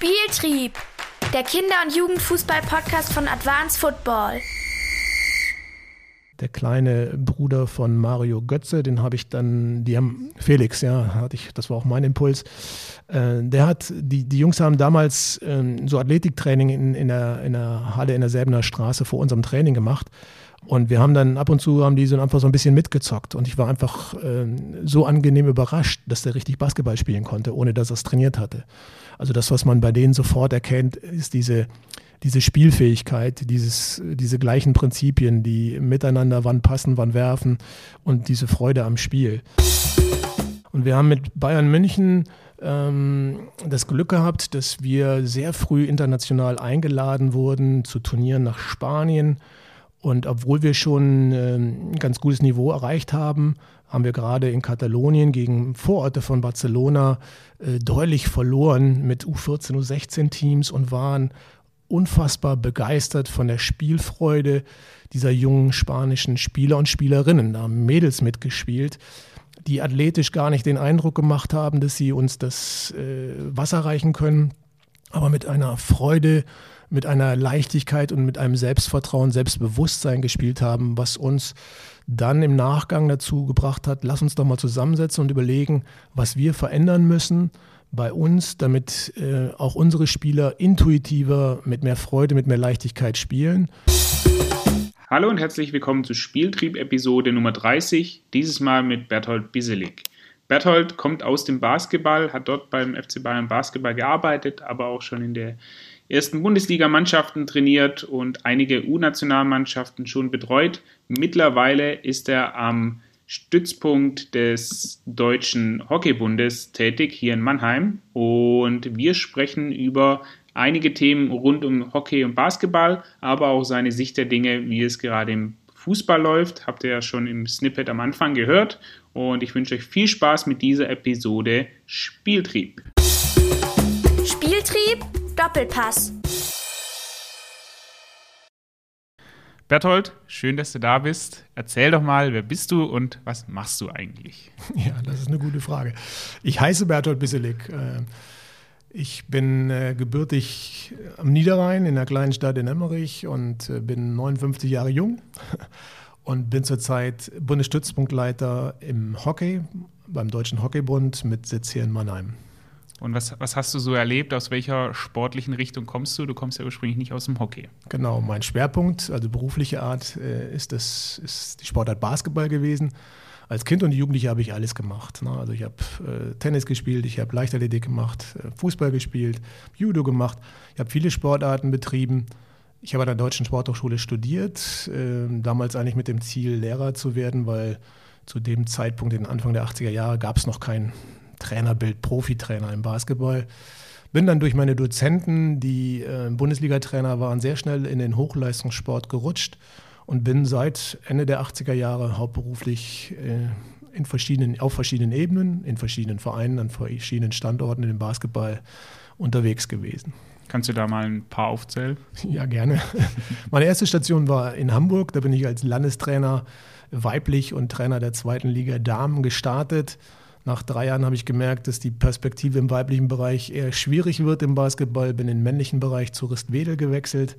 Spieltrieb, der Kinder- und Jugendfußball-Podcast von Advanced Football. Der kleine Bruder von Mario Götze, den habe ich dann, die haben, Felix, ja, hatte ich, das war auch mein Impuls. Äh, der hat, die, die Jungs haben damals äh, so Athletiktraining in, in, der, in der Halle in der Selbener Straße vor unserem Training gemacht. Und wir haben dann ab und zu haben die so einfach so ein bisschen mitgezockt. Und ich war einfach äh, so angenehm überrascht, dass der richtig Basketball spielen konnte, ohne dass er es trainiert hatte. Also das, was man bei denen sofort erkennt, ist diese, diese Spielfähigkeit, dieses, diese gleichen Prinzipien, die miteinander wann passen, wann werfen und diese Freude am Spiel. Und wir haben mit Bayern München ähm, das Glück gehabt, dass wir sehr früh international eingeladen wurden zu Turnieren nach Spanien und obwohl wir schon ein ganz gutes Niveau erreicht haben, haben wir gerade in Katalonien gegen Vororte von Barcelona äh, deutlich verloren mit U14, U16 Teams und waren unfassbar begeistert von der Spielfreude dieser jungen spanischen Spieler und Spielerinnen. Da haben Mädels mitgespielt, die athletisch gar nicht den Eindruck gemacht haben, dass sie uns das äh, Wasser reichen können, aber mit einer Freude mit einer Leichtigkeit und mit einem Selbstvertrauen, Selbstbewusstsein gespielt haben, was uns dann im Nachgang dazu gebracht hat, lass uns doch mal zusammensetzen und überlegen, was wir verändern müssen bei uns, damit äh, auch unsere Spieler intuitiver, mit mehr Freude, mit mehr Leichtigkeit spielen. Hallo und herzlich willkommen zu Spieltrieb Episode Nummer 30, dieses Mal mit Berthold Biselig. Berthold kommt aus dem Basketball, hat dort beim FC Bayern Basketball gearbeitet, aber auch schon in der ersten Bundesligamannschaften trainiert und einige U-Nationalmannschaften schon betreut. Mittlerweile ist er am Stützpunkt des Deutschen Hockeybundes tätig hier in Mannheim und wir sprechen über einige Themen rund um Hockey und Basketball, aber auch seine Sicht der Dinge, wie es gerade im Fußball läuft, habt ihr ja schon im Snippet am Anfang gehört und ich wünsche euch viel Spaß mit dieser Episode Spieltrieb. Doppelpass. Berthold, schön, dass du da bist. Erzähl doch mal, wer bist du und was machst du eigentlich? Ja, das ist eine gute Frage. Ich heiße Berthold Bisselig. Äh, ich bin äh, gebürtig am Niederrhein in einer kleinen Stadt in Emmerich und äh, bin 59 Jahre jung und bin zurzeit Bundesstützpunktleiter im Hockey beim Deutschen Hockeybund mit Sitz hier in Mannheim. Und was, was hast du so erlebt? Aus welcher sportlichen Richtung kommst du? Du kommst ja ursprünglich nicht aus dem Hockey. Genau, mein Schwerpunkt, also berufliche Art, äh, ist, das, ist die Sportart Basketball gewesen. Als Kind und Jugendliche habe ich alles gemacht. Ne? Also ich habe äh, Tennis gespielt, ich habe Leichtathletik gemacht, äh, Fußball gespielt, Judo gemacht. Ich habe viele Sportarten betrieben. Ich habe an der Deutschen Sporthochschule studiert, äh, damals eigentlich mit dem Ziel, Lehrer zu werden, weil zu dem Zeitpunkt, in Anfang der 80er Jahre, gab es noch kein Trainerbild, Profitrainer im Basketball. Bin dann durch meine Dozenten, die äh, Bundesliga-Trainer waren, sehr schnell in den Hochleistungssport gerutscht und bin seit Ende der 80er Jahre hauptberuflich äh, in verschiedenen, auf verschiedenen Ebenen, in verschiedenen Vereinen, an verschiedenen Standorten in dem Basketball unterwegs gewesen. Kannst du da mal ein paar aufzählen? Ja, gerne. Meine erste Station war in Hamburg. Da bin ich als Landestrainer weiblich und Trainer der zweiten Liga Damen gestartet. Nach drei Jahren habe ich gemerkt, dass die Perspektive im weiblichen Bereich eher schwierig wird im Basketball. Bin in den männlichen Bereich zu Rist-Wedel gewechselt.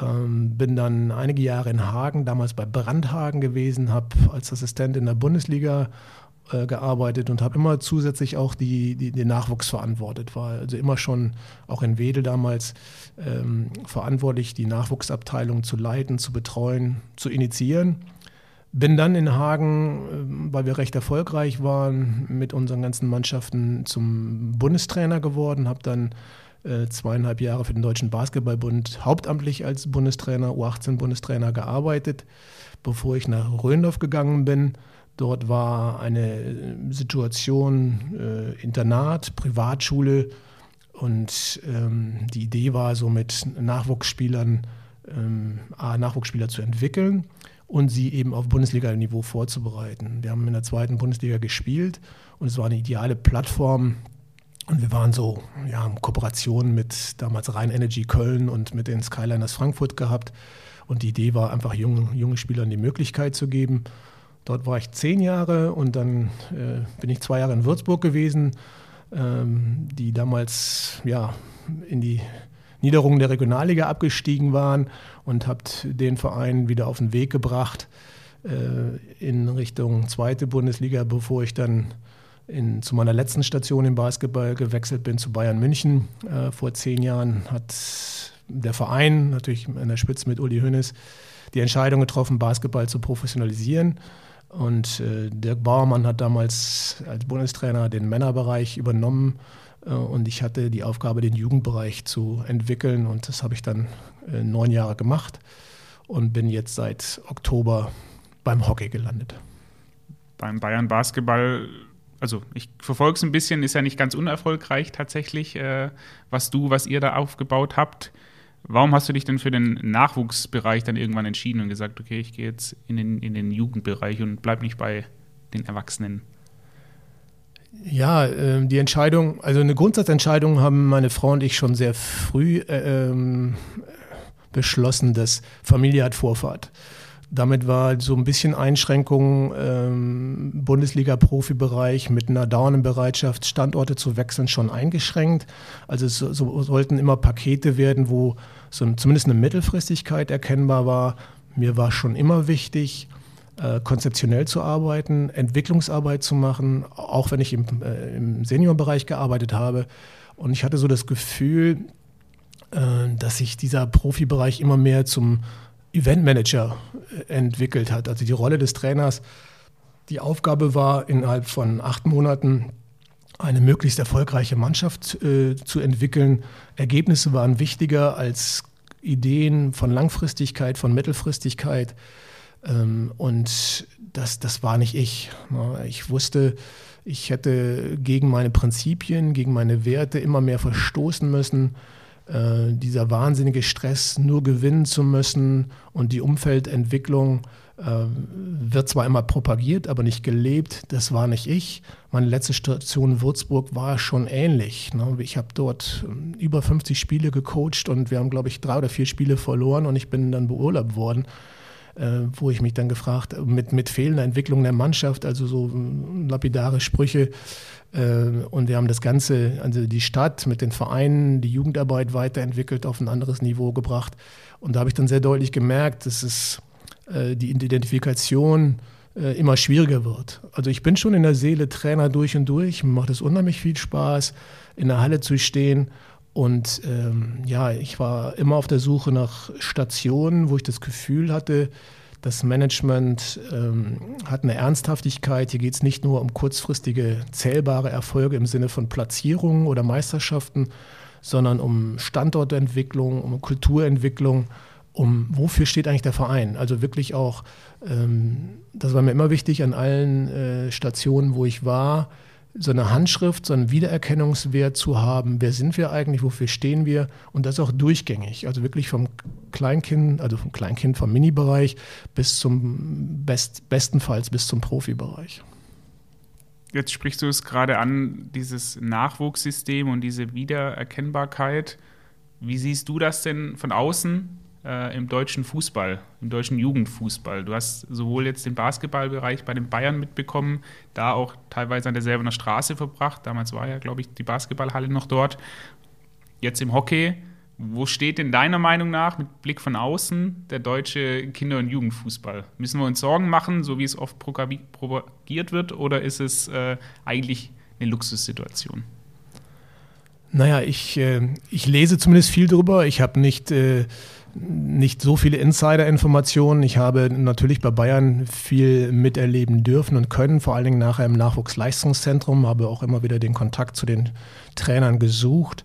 Ähm, bin dann einige Jahre in Hagen, damals bei Brandhagen gewesen, habe als Assistent in der Bundesliga äh, gearbeitet und habe immer zusätzlich auch die, die, den Nachwuchs verantwortet. War also immer schon auch in Wedel damals ähm, verantwortlich, die Nachwuchsabteilung zu leiten, zu betreuen, zu initiieren. Bin dann in Hagen, äh, weil wir recht erfolgreich waren, mit unseren ganzen Mannschaften zum Bundestrainer geworden, habe dann äh, zweieinhalb Jahre für den Deutschen Basketballbund hauptamtlich als Bundestrainer, U18-Bundestrainer gearbeitet, bevor ich nach Röndorf gegangen bin. Dort war eine Situation äh, Internat, Privatschule und ähm, die Idee war so mit Nachwuchsspielern, ähm, Nachwuchsspieler zu entwickeln und sie eben auf Bundesliga-Niveau vorzubereiten. Wir haben in der zweiten Bundesliga gespielt und es war eine ideale Plattform. Und wir waren so ja, in Kooperation mit damals Rhein Energy Köln und mit den Skyliners Frankfurt gehabt. Und die Idee war einfach, jungen, jungen Spielern die Möglichkeit zu geben. Dort war ich zehn Jahre und dann äh, bin ich zwei Jahre in Würzburg gewesen. Ähm, die damals ja, in die Niederungen der Regionalliga abgestiegen waren und habe den Verein wieder auf den Weg gebracht äh, in Richtung zweite Bundesliga, bevor ich dann in, zu meiner letzten Station im Basketball gewechselt bin, zu Bayern München. Äh, vor zehn Jahren hat der Verein, natürlich an der Spitze mit Uli Hoeneß, die Entscheidung getroffen, Basketball zu professionalisieren. Und äh, Dirk Bauermann hat damals als Bundestrainer den Männerbereich übernommen und ich hatte die Aufgabe, den Jugendbereich zu entwickeln und das habe ich dann äh, neun Jahre gemacht und bin jetzt seit Oktober beim Hockey gelandet. Beim Bayern Basketball, also ich verfolge es ein bisschen, ist ja nicht ganz unerfolgreich tatsächlich, äh, was du, was ihr da aufgebaut habt. Warum hast du dich denn für den Nachwuchsbereich dann irgendwann entschieden und gesagt, okay, ich gehe jetzt in den, in den Jugendbereich und bleib nicht bei den Erwachsenen? Ja, äh, die Entscheidung, also eine Grundsatzentscheidung haben meine Frau und ich schon sehr früh äh, ähm, beschlossen, dass Familie hat Vorfahrt. Damit war so ein bisschen Einschränkung ähm, Bundesliga-Profibereich mit einer dauernden Bereitschaft, Standorte zu wechseln, schon eingeschränkt. Also es so, sollten immer Pakete werden, wo so zumindest eine Mittelfristigkeit erkennbar war. Mir war schon immer wichtig, äh, konzeptionell zu arbeiten, Entwicklungsarbeit zu machen, auch wenn ich im, äh, im Seniorbereich gearbeitet habe. Und ich hatte so das Gefühl, äh, dass sich dieser Profibereich immer mehr zum Eventmanager äh, entwickelt hat. Also die Rolle des Trainers, die Aufgabe war, innerhalb von acht Monaten eine möglichst erfolgreiche Mannschaft äh, zu entwickeln. Ergebnisse waren wichtiger als Ideen von Langfristigkeit, von Mittelfristigkeit. Ähm, und das, das war nicht ich. Ne? Ich wusste, ich hätte gegen meine Prinzipien, gegen meine Werte immer mehr verstoßen müssen. Äh, dieser wahnsinnige Stress, nur gewinnen zu müssen und die Umfeldentwicklung äh, wird zwar immer propagiert, aber nicht gelebt. Das war nicht ich. Meine letzte Station in Würzburg war schon ähnlich. Ne? Ich habe dort ähm, über 50 Spiele gecoacht und wir haben, glaube ich, drei oder vier Spiele verloren und ich bin dann beurlaubt worden wo ich mich dann gefragt mit, mit fehlender Entwicklung der Mannschaft, also so hm, lapidare Sprüche. Äh, und wir haben das Ganze, also die Stadt mit den Vereinen, die Jugendarbeit weiterentwickelt, auf ein anderes Niveau gebracht. Und da habe ich dann sehr deutlich gemerkt, dass es äh, die Identifikation äh, immer schwieriger wird. Also ich bin schon in der Seele Trainer durch und durch. Mir macht es unheimlich viel Spaß, in der Halle zu stehen und ähm, ja, ich war immer auf der Suche nach Stationen, wo ich das Gefühl hatte, das Management ähm, hat eine Ernsthaftigkeit. Hier geht es nicht nur um kurzfristige zählbare Erfolge im Sinne von Platzierungen oder Meisterschaften, sondern um Standortentwicklung, um Kulturentwicklung, um wofür steht eigentlich der Verein. Also wirklich auch, ähm, das war mir immer wichtig an allen äh, Stationen, wo ich war, so eine Handschrift, so einen Wiedererkennungswert zu haben. Wer sind wir eigentlich? Wofür stehen wir? Und das auch durchgängig. Also wirklich vom Kleinkind, also vom Kleinkind, vom Mini-Bereich bis zum Best, bestenfalls bis zum Profibereich. Jetzt sprichst du es gerade an, dieses Nachwuchssystem und diese Wiedererkennbarkeit. Wie siehst du das denn von außen? Äh, im deutschen Fußball, im deutschen Jugendfußball. Du hast sowohl jetzt den Basketballbereich bei den Bayern mitbekommen, da auch teilweise an derselben Straße verbracht. Damals war ja, glaube ich, die Basketballhalle noch dort. Jetzt im Hockey. Wo steht in deiner Meinung nach mit Blick von außen der deutsche Kinder- und Jugendfußball? Müssen wir uns Sorgen machen, so wie es oft propagiert wird, oder ist es äh, eigentlich eine Luxussituation? Naja, ich, äh, ich lese zumindest viel drüber. Ich habe nicht äh, nicht so viele Insider-Informationen. Ich habe natürlich bei Bayern viel miterleben dürfen und können, vor allen Dingen nachher im Nachwuchsleistungszentrum, habe auch immer wieder den Kontakt zu den Trainern gesucht.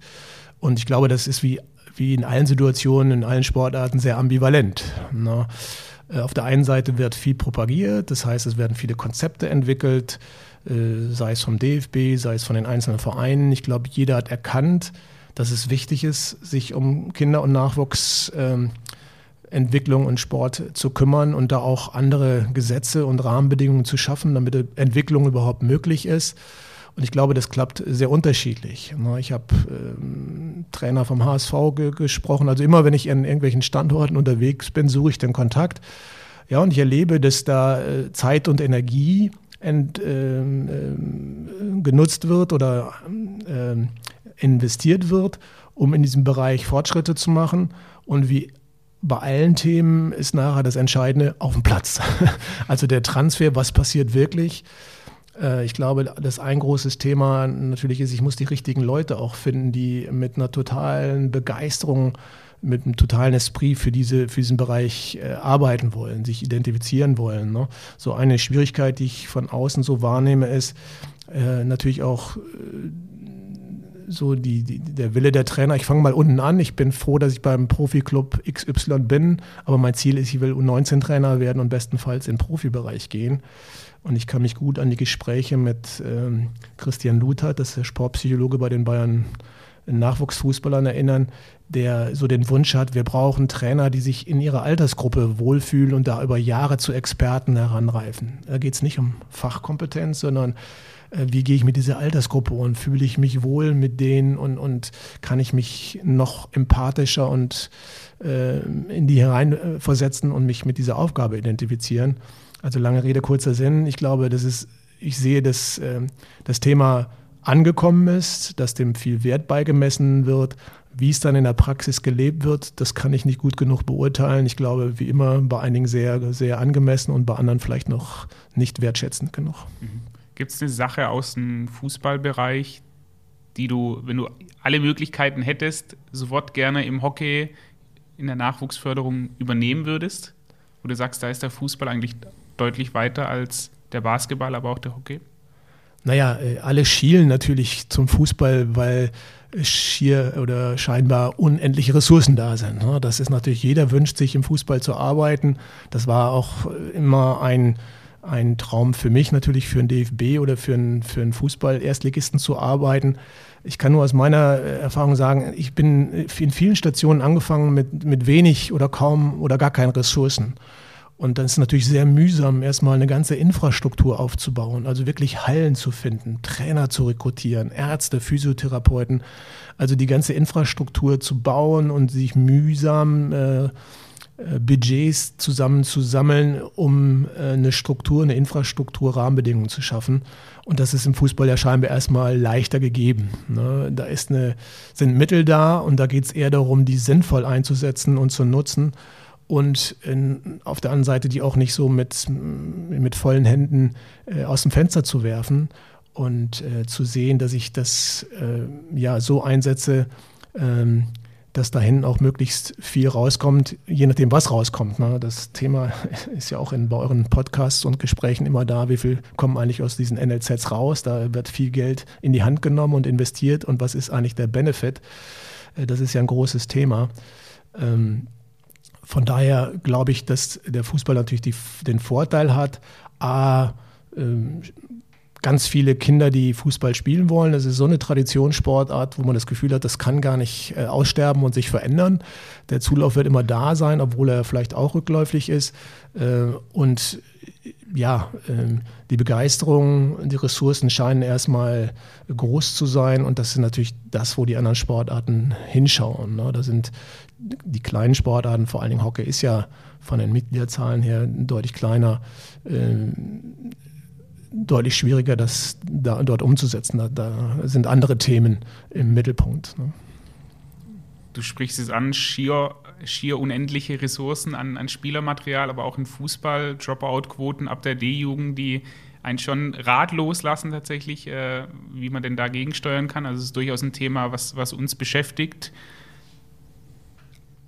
Und ich glaube, das ist wie, wie in allen Situationen, in allen Sportarten sehr ambivalent. Ne? Äh, auf der einen Seite wird viel propagiert, das heißt, es werden viele Konzepte entwickelt, äh, sei es vom DFB, sei es von den einzelnen Vereinen. Ich glaube, jeder hat erkannt, dass es wichtig ist, sich um Kinder- und Nachwuchsentwicklung ähm, und Sport zu kümmern und da auch andere Gesetze und Rahmenbedingungen zu schaffen, damit Entwicklung überhaupt möglich ist. Und ich glaube, das klappt sehr unterschiedlich. Ich habe ähm, Trainer vom HSV ge gesprochen. Also immer, wenn ich in irgendwelchen Standorten unterwegs bin, suche ich den Kontakt. Ja, und ich erlebe, dass da äh, Zeit und Energie ent, äh, äh, genutzt wird oder ähm, investiert wird, um in diesem Bereich Fortschritte zu machen. Und wie bei allen Themen ist nachher das Entscheidende auf dem Platz. Also der Transfer, was passiert wirklich? Äh, ich glaube, dass ein großes Thema natürlich ist, ich muss die richtigen Leute auch finden, die mit einer totalen Begeisterung, mit einem totalen Esprit für, diese, für diesen Bereich äh, arbeiten wollen, sich identifizieren wollen. Ne? So eine Schwierigkeit, die ich von außen so wahrnehme, ist äh, natürlich auch so die, die, der Wille der Trainer. Ich fange mal unten an. Ich bin froh, dass ich beim Profiklub XY bin, aber mein Ziel ist, ich will U19-Trainer werden und bestenfalls in den Profibereich gehen. Und ich kann mich gut an die Gespräche mit ähm, Christian Luther, das ist der Sportpsychologe bei den Bayern Nachwuchsfußballern erinnern, der so den Wunsch hat, wir brauchen Trainer, die sich in ihrer Altersgruppe wohlfühlen und da über Jahre zu Experten heranreifen. Da geht es nicht um Fachkompetenz, sondern äh, wie gehe ich mit dieser Altersgruppe und fühle ich mich wohl mit denen und, und kann ich mich noch empathischer und äh, in die hereinversetzen und mich mit dieser Aufgabe identifizieren. Also lange Rede, kurzer Sinn. Ich glaube, das ist, ich sehe, dass äh, das Thema angekommen ist, dass dem viel Wert beigemessen wird. Wie es dann in der Praxis gelebt wird, das kann ich nicht gut genug beurteilen. Ich glaube, wie immer, bei einigen sehr, sehr angemessen und bei anderen vielleicht noch nicht wertschätzend genug. Mhm. Gibt es eine Sache aus dem Fußballbereich, die du, wenn du alle Möglichkeiten hättest, sofort gerne im Hockey in der Nachwuchsförderung übernehmen würdest? Wo du sagst, da ist der Fußball eigentlich deutlich weiter als der Basketball, aber auch der Hockey? Naja, äh, alle schielen natürlich zum Fußball, weil schier oder scheinbar unendliche Ressourcen da sind. Ne? Das ist natürlich, jeder wünscht sich im Fußball zu arbeiten. Das war auch immer ein ein Traum für mich natürlich für einen DFB oder für einen, für einen Fußball-Erstligisten zu arbeiten. Ich kann nur aus meiner äh, Erfahrung sagen, ich bin in vielen Stationen angefangen mit, mit wenig oder kaum oder gar keinen Ressourcen. Und dann ist natürlich sehr mühsam, erstmal eine ganze Infrastruktur aufzubauen, also wirklich Hallen zu finden, Trainer zu rekrutieren, Ärzte, Physiotherapeuten, also die ganze Infrastruktur zu bauen und sich mühsam äh, Budgets zusammenzusammeln, um äh, eine Struktur, eine Infrastruktur, Rahmenbedingungen zu schaffen. Und das ist im Fußball ja scheinbar erstmal leichter gegeben. Ne? Da ist eine, sind Mittel da und da geht es eher darum, die sinnvoll einzusetzen und zu nutzen. Und in, auf der anderen Seite die auch nicht so mit, mit vollen Händen äh, aus dem Fenster zu werfen und äh, zu sehen, dass ich das äh, ja so einsetze, ähm, dass dahin auch möglichst viel rauskommt, je nachdem, was rauskommt. Ne? Das Thema ist ja auch in, bei euren Podcasts und Gesprächen immer da, wie viel kommen eigentlich aus diesen NLZs raus. Da wird viel Geld in die Hand genommen und investiert und was ist eigentlich der Benefit? Äh, das ist ja ein großes Thema. Ähm, von daher glaube ich, dass der Fußball natürlich die, den Vorteil hat, a, ähm, ganz viele Kinder, die Fußball spielen wollen. Das ist so eine Traditionssportart, wo man das Gefühl hat, das kann gar nicht äh, aussterben und sich verändern. Der Zulauf wird immer da sein, obwohl er vielleicht auch rückläufig ist. Äh, und ja, äh, die Begeisterung, die Ressourcen scheinen erstmal groß zu sein. Und das ist natürlich das, wo die anderen Sportarten hinschauen. Ne? Da sind die kleinen Sportarten, vor allen Dingen Hockey ist ja von den Mitgliederzahlen her deutlich kleiner deutlich schwieriger, das da, dort umzusetzen. Da, da, sind andere Themen im Mittelpunkt. Ne? Du sprichst es an, schier, schier unendliche Ressourcen an, an Spielermaterial, aber auch in Fußball, Dropout-Quoten ab der D-Jugend, die einen schon ratlos lassen tatsächlich, äh, wie man denn dagegen steuern kann. Also es ist durchaus ein Thema, was, was uns beschäftigt.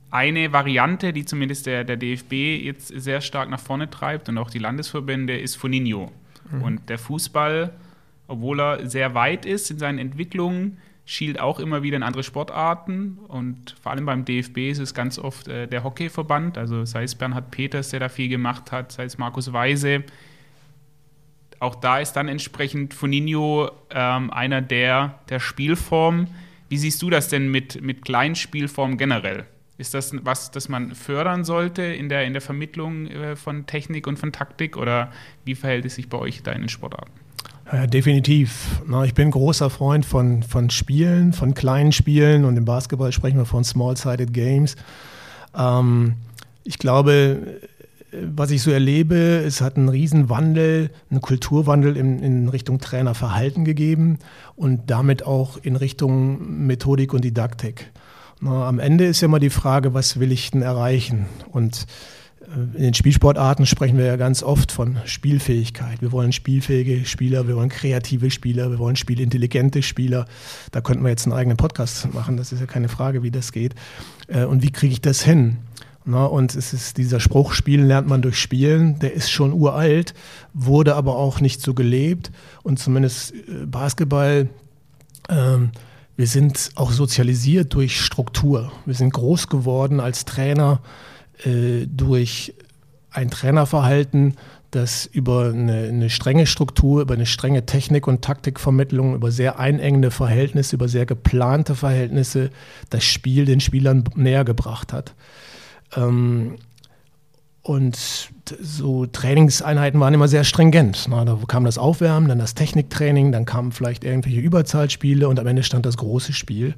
Eine Variante, die zumindest der, der DFB jetzt sehr stark nach vorne treibt und auch die Landesverbände, ist Foninho. Mhm. Und der Fußball, obwohl er sehr weit ist in seinen Entwicklungen, schielt auch immer wieder in andere Sportarten. Und vor allem beim DFB ist es ganz oft äh, der Hockeyverband, also sei es Bernhard Peters, der da viel gemacht hat, sei es Markus Weise. Auch da ist dann entsprechend Foninho ähm, einer der, der Spielformen. Wie siehst du das denn mit, mit Kleinspielformen generell? Ist das was, das man fördern sollte in der, in der Vermittlung äh, von Technik und von Taktik oder wie verhält es sich bei euch da in den Sportarten? Ja, definitiv. Na, ich bin großer Freund von, von Spielen, von kleinen Spielen und im Basketball sprechen wir von Small-Sided Games. Ähm, ich glaube, was ich so erlebe, es hat einen Riesenwandel, einen Kulturwandel in, in Richtung Trainerverhalten gegeben und damit auch in Richtung Methodik und Didaktik. Na, am Ende ist ja immer die Frage, was will ich denn erreichen? Und äh, in den Spielsportarten sprechen wir ja ganz oft von Spielfähigkeit. Wir wollen spielfähige Spieler, wir wollen kreative Spieler, wir wollen spielintelligente Spieler. Da könnten wir jetzt einen eigenen Podcast machen, das ist ja keine Frage, wie das geht. Äh, und wie kriege ich das hin? Na, und es ist dieser Spruch, Spielen lernt man durch Spielen, der ist schon uralt, wurde aber auch nicht so gelebt. Und zumindest äh, Basketball, ähm, wir sind auch sozialisiert durch Struktur. Wir sind groß geworden als Trainer äh, durch ein Trainerverhalten, das über eine, eine, strenge Struktur, über eine strenge Technik- und Taktikvermittlung, über sehr einengende Verhältnisse, über sehr geplante Verhältnisse das Spiel den Spielern näher gebracht hat. Ähm, und so Trainingseinheiten waren immer sehr stringent. Na, da kam das Aufwärmen, dann das Techniktraining, dann kamen vielleicht irgendwelche Überzahlspiele und am Ende stand das große Spiel.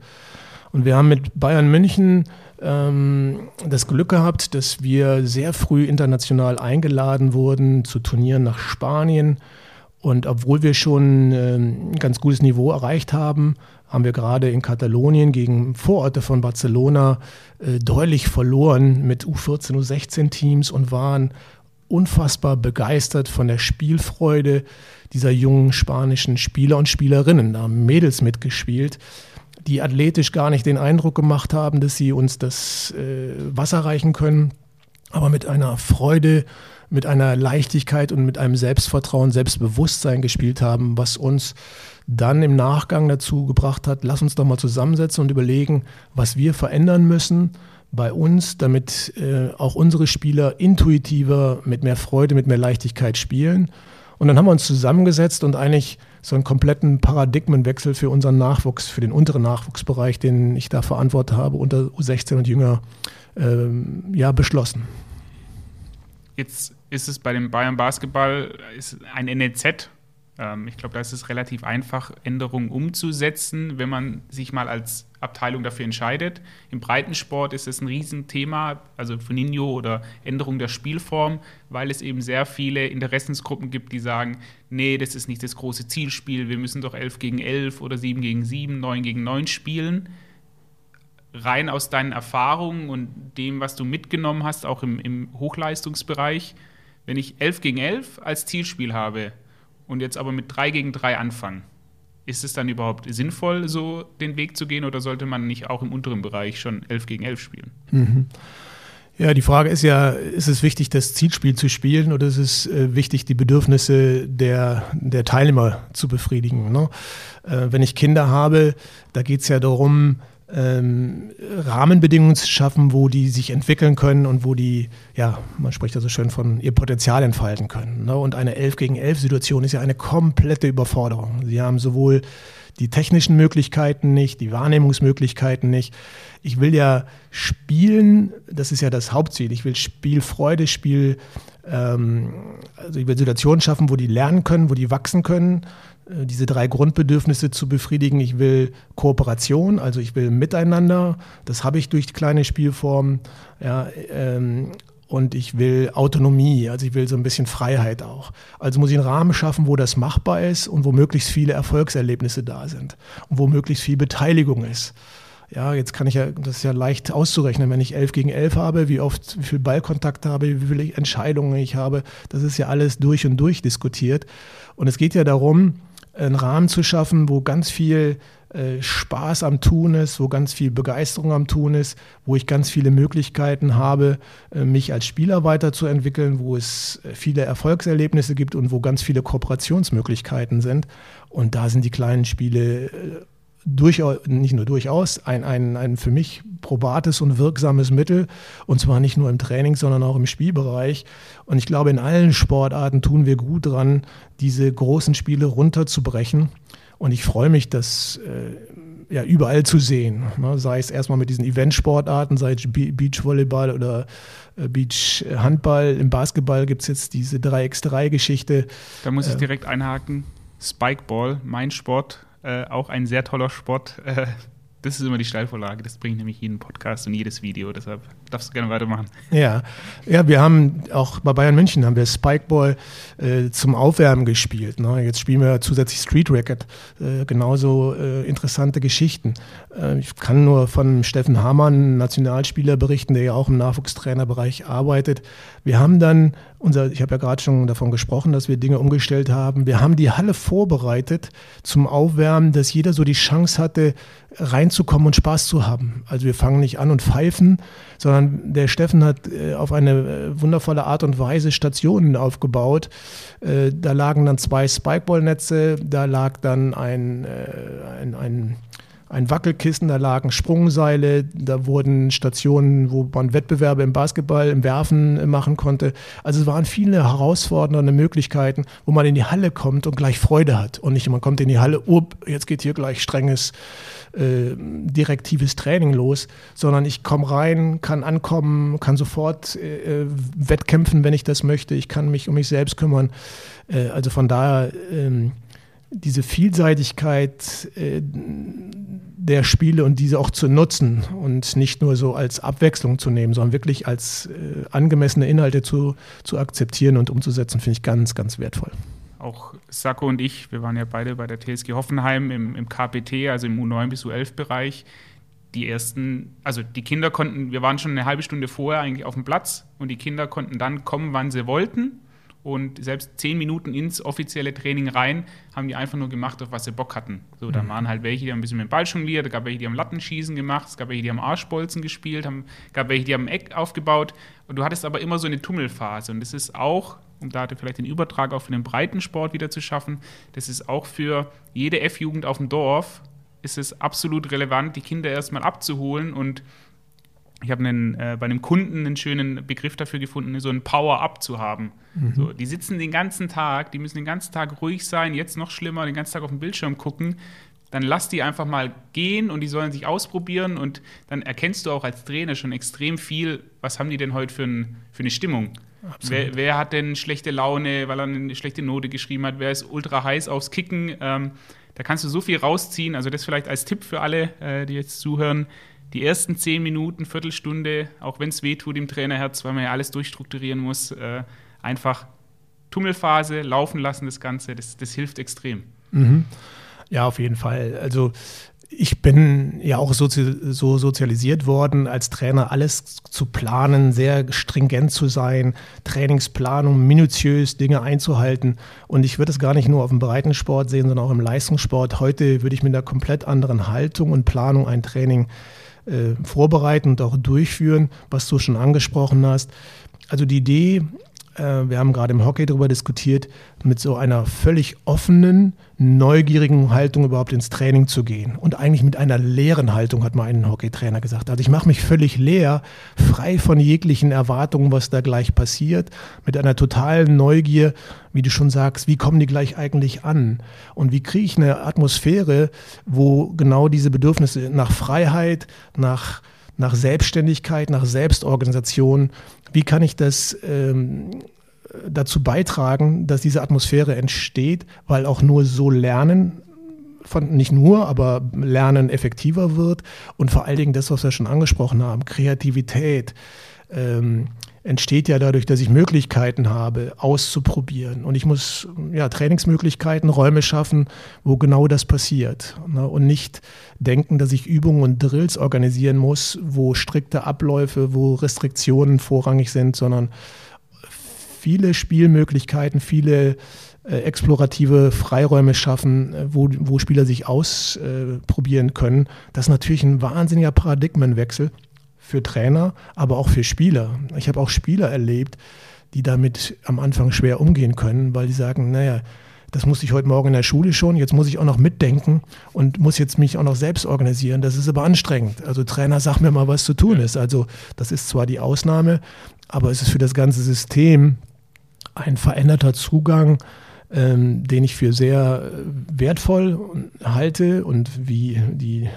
Und wir haben mit Bayern München ähm, das Glück gehabt, dass wir sehr früh international eingeladen wurden zu Turnieren nach Spanien. Und obwohl wir schon äh, ein ganz gutes Niveau erreicht haben, haben wir gerade in Katalonien gegen Vororte von Barcelona äh, deutlich verloren mit U14, U16 Teams und waren unfassbar begeistert von der Spielfreude dieser jungen spanischen Spieler und Spielerinnen. Da haben Mädels mitgespielt, die athletisch gar nicht den Eindruck gemacht haben, dass sie uns das äh, Wasser reichen können, aber mit einer Freude, mit einer Leichtigkeit und mit einem Selbstvertrauen, Selbstbewusstsein gespielt haben, was uns dann im Nachgang dazu gebracht hat, lass uns doch mal zusammensetzen und überlegen, was wir verändern müssen bei uns, damit äh, auch unsere Spieler intuitiver, mit mehr Freude, mit mehr Leichtigkeit spielen. Und dann haben wir uns zusammengesetzt und eigentlich so einen kompletten Paradigmenwechsel für unseren Nachwuchs, für den unteren Nachwuchsbereich, den ich da verantwortet habe, unter U16 und jünger, ähm, ja, beschlossen. Jetzt ist es bei dem Bayern Basketball ein NEZ ähm, ich glaube, da ist es relativ einfach, Änderungen umzusetzen, wenn man sich mal als Abteilung dafür entscheidet. Im Breitensport ist es ein Riesenthema, also für Nino oder Änderung der Spielform, weil es eben sehr viele Interessensgruppen gibt, die sagen, nee, das ist nicht das große Zielspiel, wir müssen doch 11 gegen 11 oder 7 gegen 7, 9 gegen 9 spielen. Rein aus deinen Erfahrungen und dem, was du mitgenommen hast, auch im, im Hochleistungsbereich, wenn ich 11 gegen 11 als Zielspiel habe, und jetzt aber mit 3 gegen 3 anfangen. Ist es dann überhaupt sinnvoll, so den Weg zu gehen oder sollte man nicht auch im unteren Bereich schon 11 gegen 11 spielen? Mhm. Ja, die Frage ist ja, ist es wichtig, das Zielspiel zu spielen oder ist es äh, wichtig, die Bedürfnisse der, der Teilnehmer zu befriedigen? Ne? Äh, wenn ich Kinder habe, da geht es ja darum, ähm, Rahmenbedingungen zu schaffen, wo die sich entwickeln können und wo die, ja, man spricht ja so schön von ihr Potenzial entfalten können. Ne? Und eine 11 gegen 11 Situation ist ja eine komplette Überforderung. Sie haben sowohl die technischen Möglichkeiten nicht, die Wahrnehmungsmöglichkeiten nicht. Ich will ja spielen, das ist ja das Hauptziel. Ich will Spielfreude, Spiel, ähm, also ich will Situationen schaffen, wo die lernen können, wo die wachsen können diese drei Grundbedürfnisse zu befriedigen. Ich will Kooperation, also ich will Miteinander. Das habe ich durch kleine Spielformen. Ja, ähm, und ich will Autonomie, also ich will so ein bisschen Freiheit auch. Also muss ich einen Rahmen schaffen, wo das machbar ist und wo möglichst viele Erfolgserlebnisse da sind und wo möglichst viel Beteiligung ist. Ja, jetzt kann ich ja, das ist ja leicht auszurechnen, wenn ich elf gegen elf habe, wie oft, wie viel Ballkontakt habe, wie viele Entscheidungen ich habe. Das ist ja alles durch und durch diskutiert. Und es geht ja darum, einen Rahmen zu schaffen, wo ganz viel äh, Spaß am Tun ist, wo ganz viel Begeisterung am Tun ist, wo ich ganz viele Möglichkeiten habe, äh, mich als Spieler weiterzuentwickeln, wo es äh, viele Erfolgserlebnisse gibt und wo ganz viele Kooperationsmöglichkeiten sind. Und da sind die kleinen Spiele durchaus, nicht nur durchaus, ein, ein, ein für mich probates und wirksames Mittel. Und zwar nicht nur im Training, sondern auch im Spielbereich. Und ich glaube, in allen Sportarten tun wir gut dran, diese großen Spiele runterzubrechen. Und ich freue mich, das äh, ja, überall zu sehen. Ne? Sei es erstmal mit diesen Eventsportarten, sei es Beachvolleyball oder äh, Beachhandball. Im Basketball gibt es jetzt diese 3x3-Geschichte. Da muss ich äh, direkt einhaken. Spikeball, mein Sport, äh, auch ein sehr toller Sport. Äh, Das ist immer die Steilvorlage. Das bringt nämlich jeden Podcast und jedes Video. Deshalb darfst du gerne weitermachen. Ja, ja wir haben auch bei Bayern München haben wir Spikeball äh, zum Aufwärmen gespielt. Ne? Jetzt spielen wir zusätzlich Street Racket. Äh, genauso äh, interessante Geschichten. Äh, ich kann nur von Steffen Hamann, Nationalspieler, berichten, der ja auch im Nachwuchstrainerbereich arbeitet. Wir haben dann unser, ich habe ja gerade schon davon gesprochen, dass wir Dinge umgestellt haben. Wir haben die Halle vorbereitet zum Aufwärmen, dass jeder so die Chance hatte, reinzukommen und Spaß zu haben. Also wir fangen nicht an und pfeifen, sondern der Steffen hat äh, auf eine äh, wundervolle Art und Weise Stationen aufgebaut. Äh, da lagen dann zwei Spikeball-Netze, da lag dann ein, ein, ein ein Wackelkissen, da lagen Sprungseile, da wurden Stationen, wo man Wettbewerbe im Basketball, im Werfen machen konnte. Also es waren viele herausfordernde Möglichkeiten, wo man in die Halle kommt und gleich Freude hat. Und nicht, man kommt in die Halle, oh, jetzt geht hier gleich strenges, äh, direktives Training los, sondern ich komme rein, kann ankommen, kann sofort äh, wettkämpfen, wenn ich das möchte. Ich kann mich um mich selbst kümmern. Äh, also von daher, ähm, diese Vielseitigkeit äh, der Spiele und diese auch zu nutzen und nicht nur so als Abwechslung zu nehmen, sondern wirklich als äh, angemessene Inhalte zu, zu akzeptieren und umzusetzen, finde ich ganz, ganz wertvoll. Auch Sacco und ich, wir waren ja beide bei der TSG Hoffenheim im, im KPT, also im U9 bis U11-Bereich. Die ersten, also die Kinder konnten, wir waren schon eine halbe Stunde vorher eigentlich auf dem Platz und die Kinder konnten dann kommen, wann sie wollten und selbst zehn Minuten ins offizielle Training rein, haben die einfach nur gemacht, auf was sie Bock hatten. So, da mhm. waren halt welche, die haben ein bisschen mit dem Ball jongliert, es gab welche, die haben Lattenschießen gemacht, es gab welche, die haben Arschbolzen gespielt, es gab welche, die haben ein Eck aufgebaut. Und du hattest aber immer so eine Tummelphase. Und das ist auch, um da vielleicht den Übertrag auch für den Breitensport wieder zu schaffen, das ist auch für jede F-Jugend auf dem Dorf, ist es absolut relevant, die Kinder erstmal abzuholen und ich habe äh, bei einem Kunden einen schönen Begriff dafür gefunden, so ein Power-Up zu haben. Mhm. So, die sitzen den ganzen Tag, die müssen den ganzen Tag ruhig sein, jetzt noch schlimmer, den ganzen Tag auf den Bildschirm gucken. Dann lass die einfach mal gehen und die sollen sich ausprobieren und dann erkennst du auch als Trainer schon extrem viel, was haben die denn heute für, ein, für eine Stimmung. Wer, wer, hat denn schlechte Laune, weil er eine schlechte Note geschrieben hat? Wer ist ultra heiß aufs Kicken? Ähm, da kannst du so viel rausziehen. Also das vielleicht als Tipp für alle, äh, die jetzt zuhören die ersten zehn Minuten, Viertelstunde, auch wenn es weh tut im Trainerherz, weil man ja alles durchstrukturieren muss, äh, einfach Tummelphase, laufen lassen das Ganze, das, das hilft extrem. Mhm. Ja, auf jeden Fall. Also ich bin ja auch so, so, sozialisiert worden, als Trainer alles zu planen, sehr stringent zu sein, Trainingsplanung, minutiös Dinge einzuhalten. Und ich würde es gar nicht nur auf dem Breitensport sehen, sondern auch im Leistungssport. Heute würde ich mit einer komplett anderen Haltung und Planung ein Training äh, vorbereiten und auch durchführen, was du schon angesprochen hast. Also die Idee, äh, wir haben gerade im Hockey darüber diskutiert, mit so einer völlig offenen, neugierigen Haltung überhaupt ins Training zu gehen. Und eigentlich mit einer leeren Haltung, hat mal ein Hockeytrainer gesagt. Also ich mache mich völlig leer, frei von jeglichen Erwartungen, was da gleich passiert, mit einer totalen Neugier, wie du schon sagst, wie kommen die gleich eigentlich an? Und wie kriege ich eine Atmosphäre, wo genau diese Bedürfnisse nach Freiheit, nach nach Selbstständigkeit, nach Selbstorganisation. Wie kann ich das ähm, dazu beitragen, dass diese Atmosphäre entsteht, weil auch nur so Lernen von nicht nur, aber Lernen effektiver wird. Und vor allen Dingen das, was wir schon angesprochen haben, Kreativität ähm, entsteht ja dadurch, dass ich Möglichkeiten habe, auszuprobieren. Und ich muss ja, Trainingsmöglichkeiten, Räume schaffen, wo genau das passiert. Ne? Und nicht denken, dass ich Übungen und Drills organisieren muss, wo strikte Abläufe, wo Restriktionen vorrangig sind, sondern viele Spielmöglichkeiten, viele äh, explorative Freiräume schaffen, äh, wo, wo Spieler sich ausprobieren äh, können. Das ist natürlich ein wahnsinniger Paradigmenwechsel für Trainer, aber auch für Spieler. Ich habe auch Spieler erlebt, die damit am Anfang schwer umgehen können, weil die sagen, naja, das musste ich heute Morgen in der Schule schon, jetzt muss ich auch noch mitdenken und muss jetzt mich auch noch selbst organisieren. Das ist aber anstrengend. Also Trainer, sag mir mal, was zu tun ist. Also das ist zwar die Ausnahme, aber es ist für das ganze System ein veränderter Zugang, ähm, den ich für sehr wertvoll halte und wie die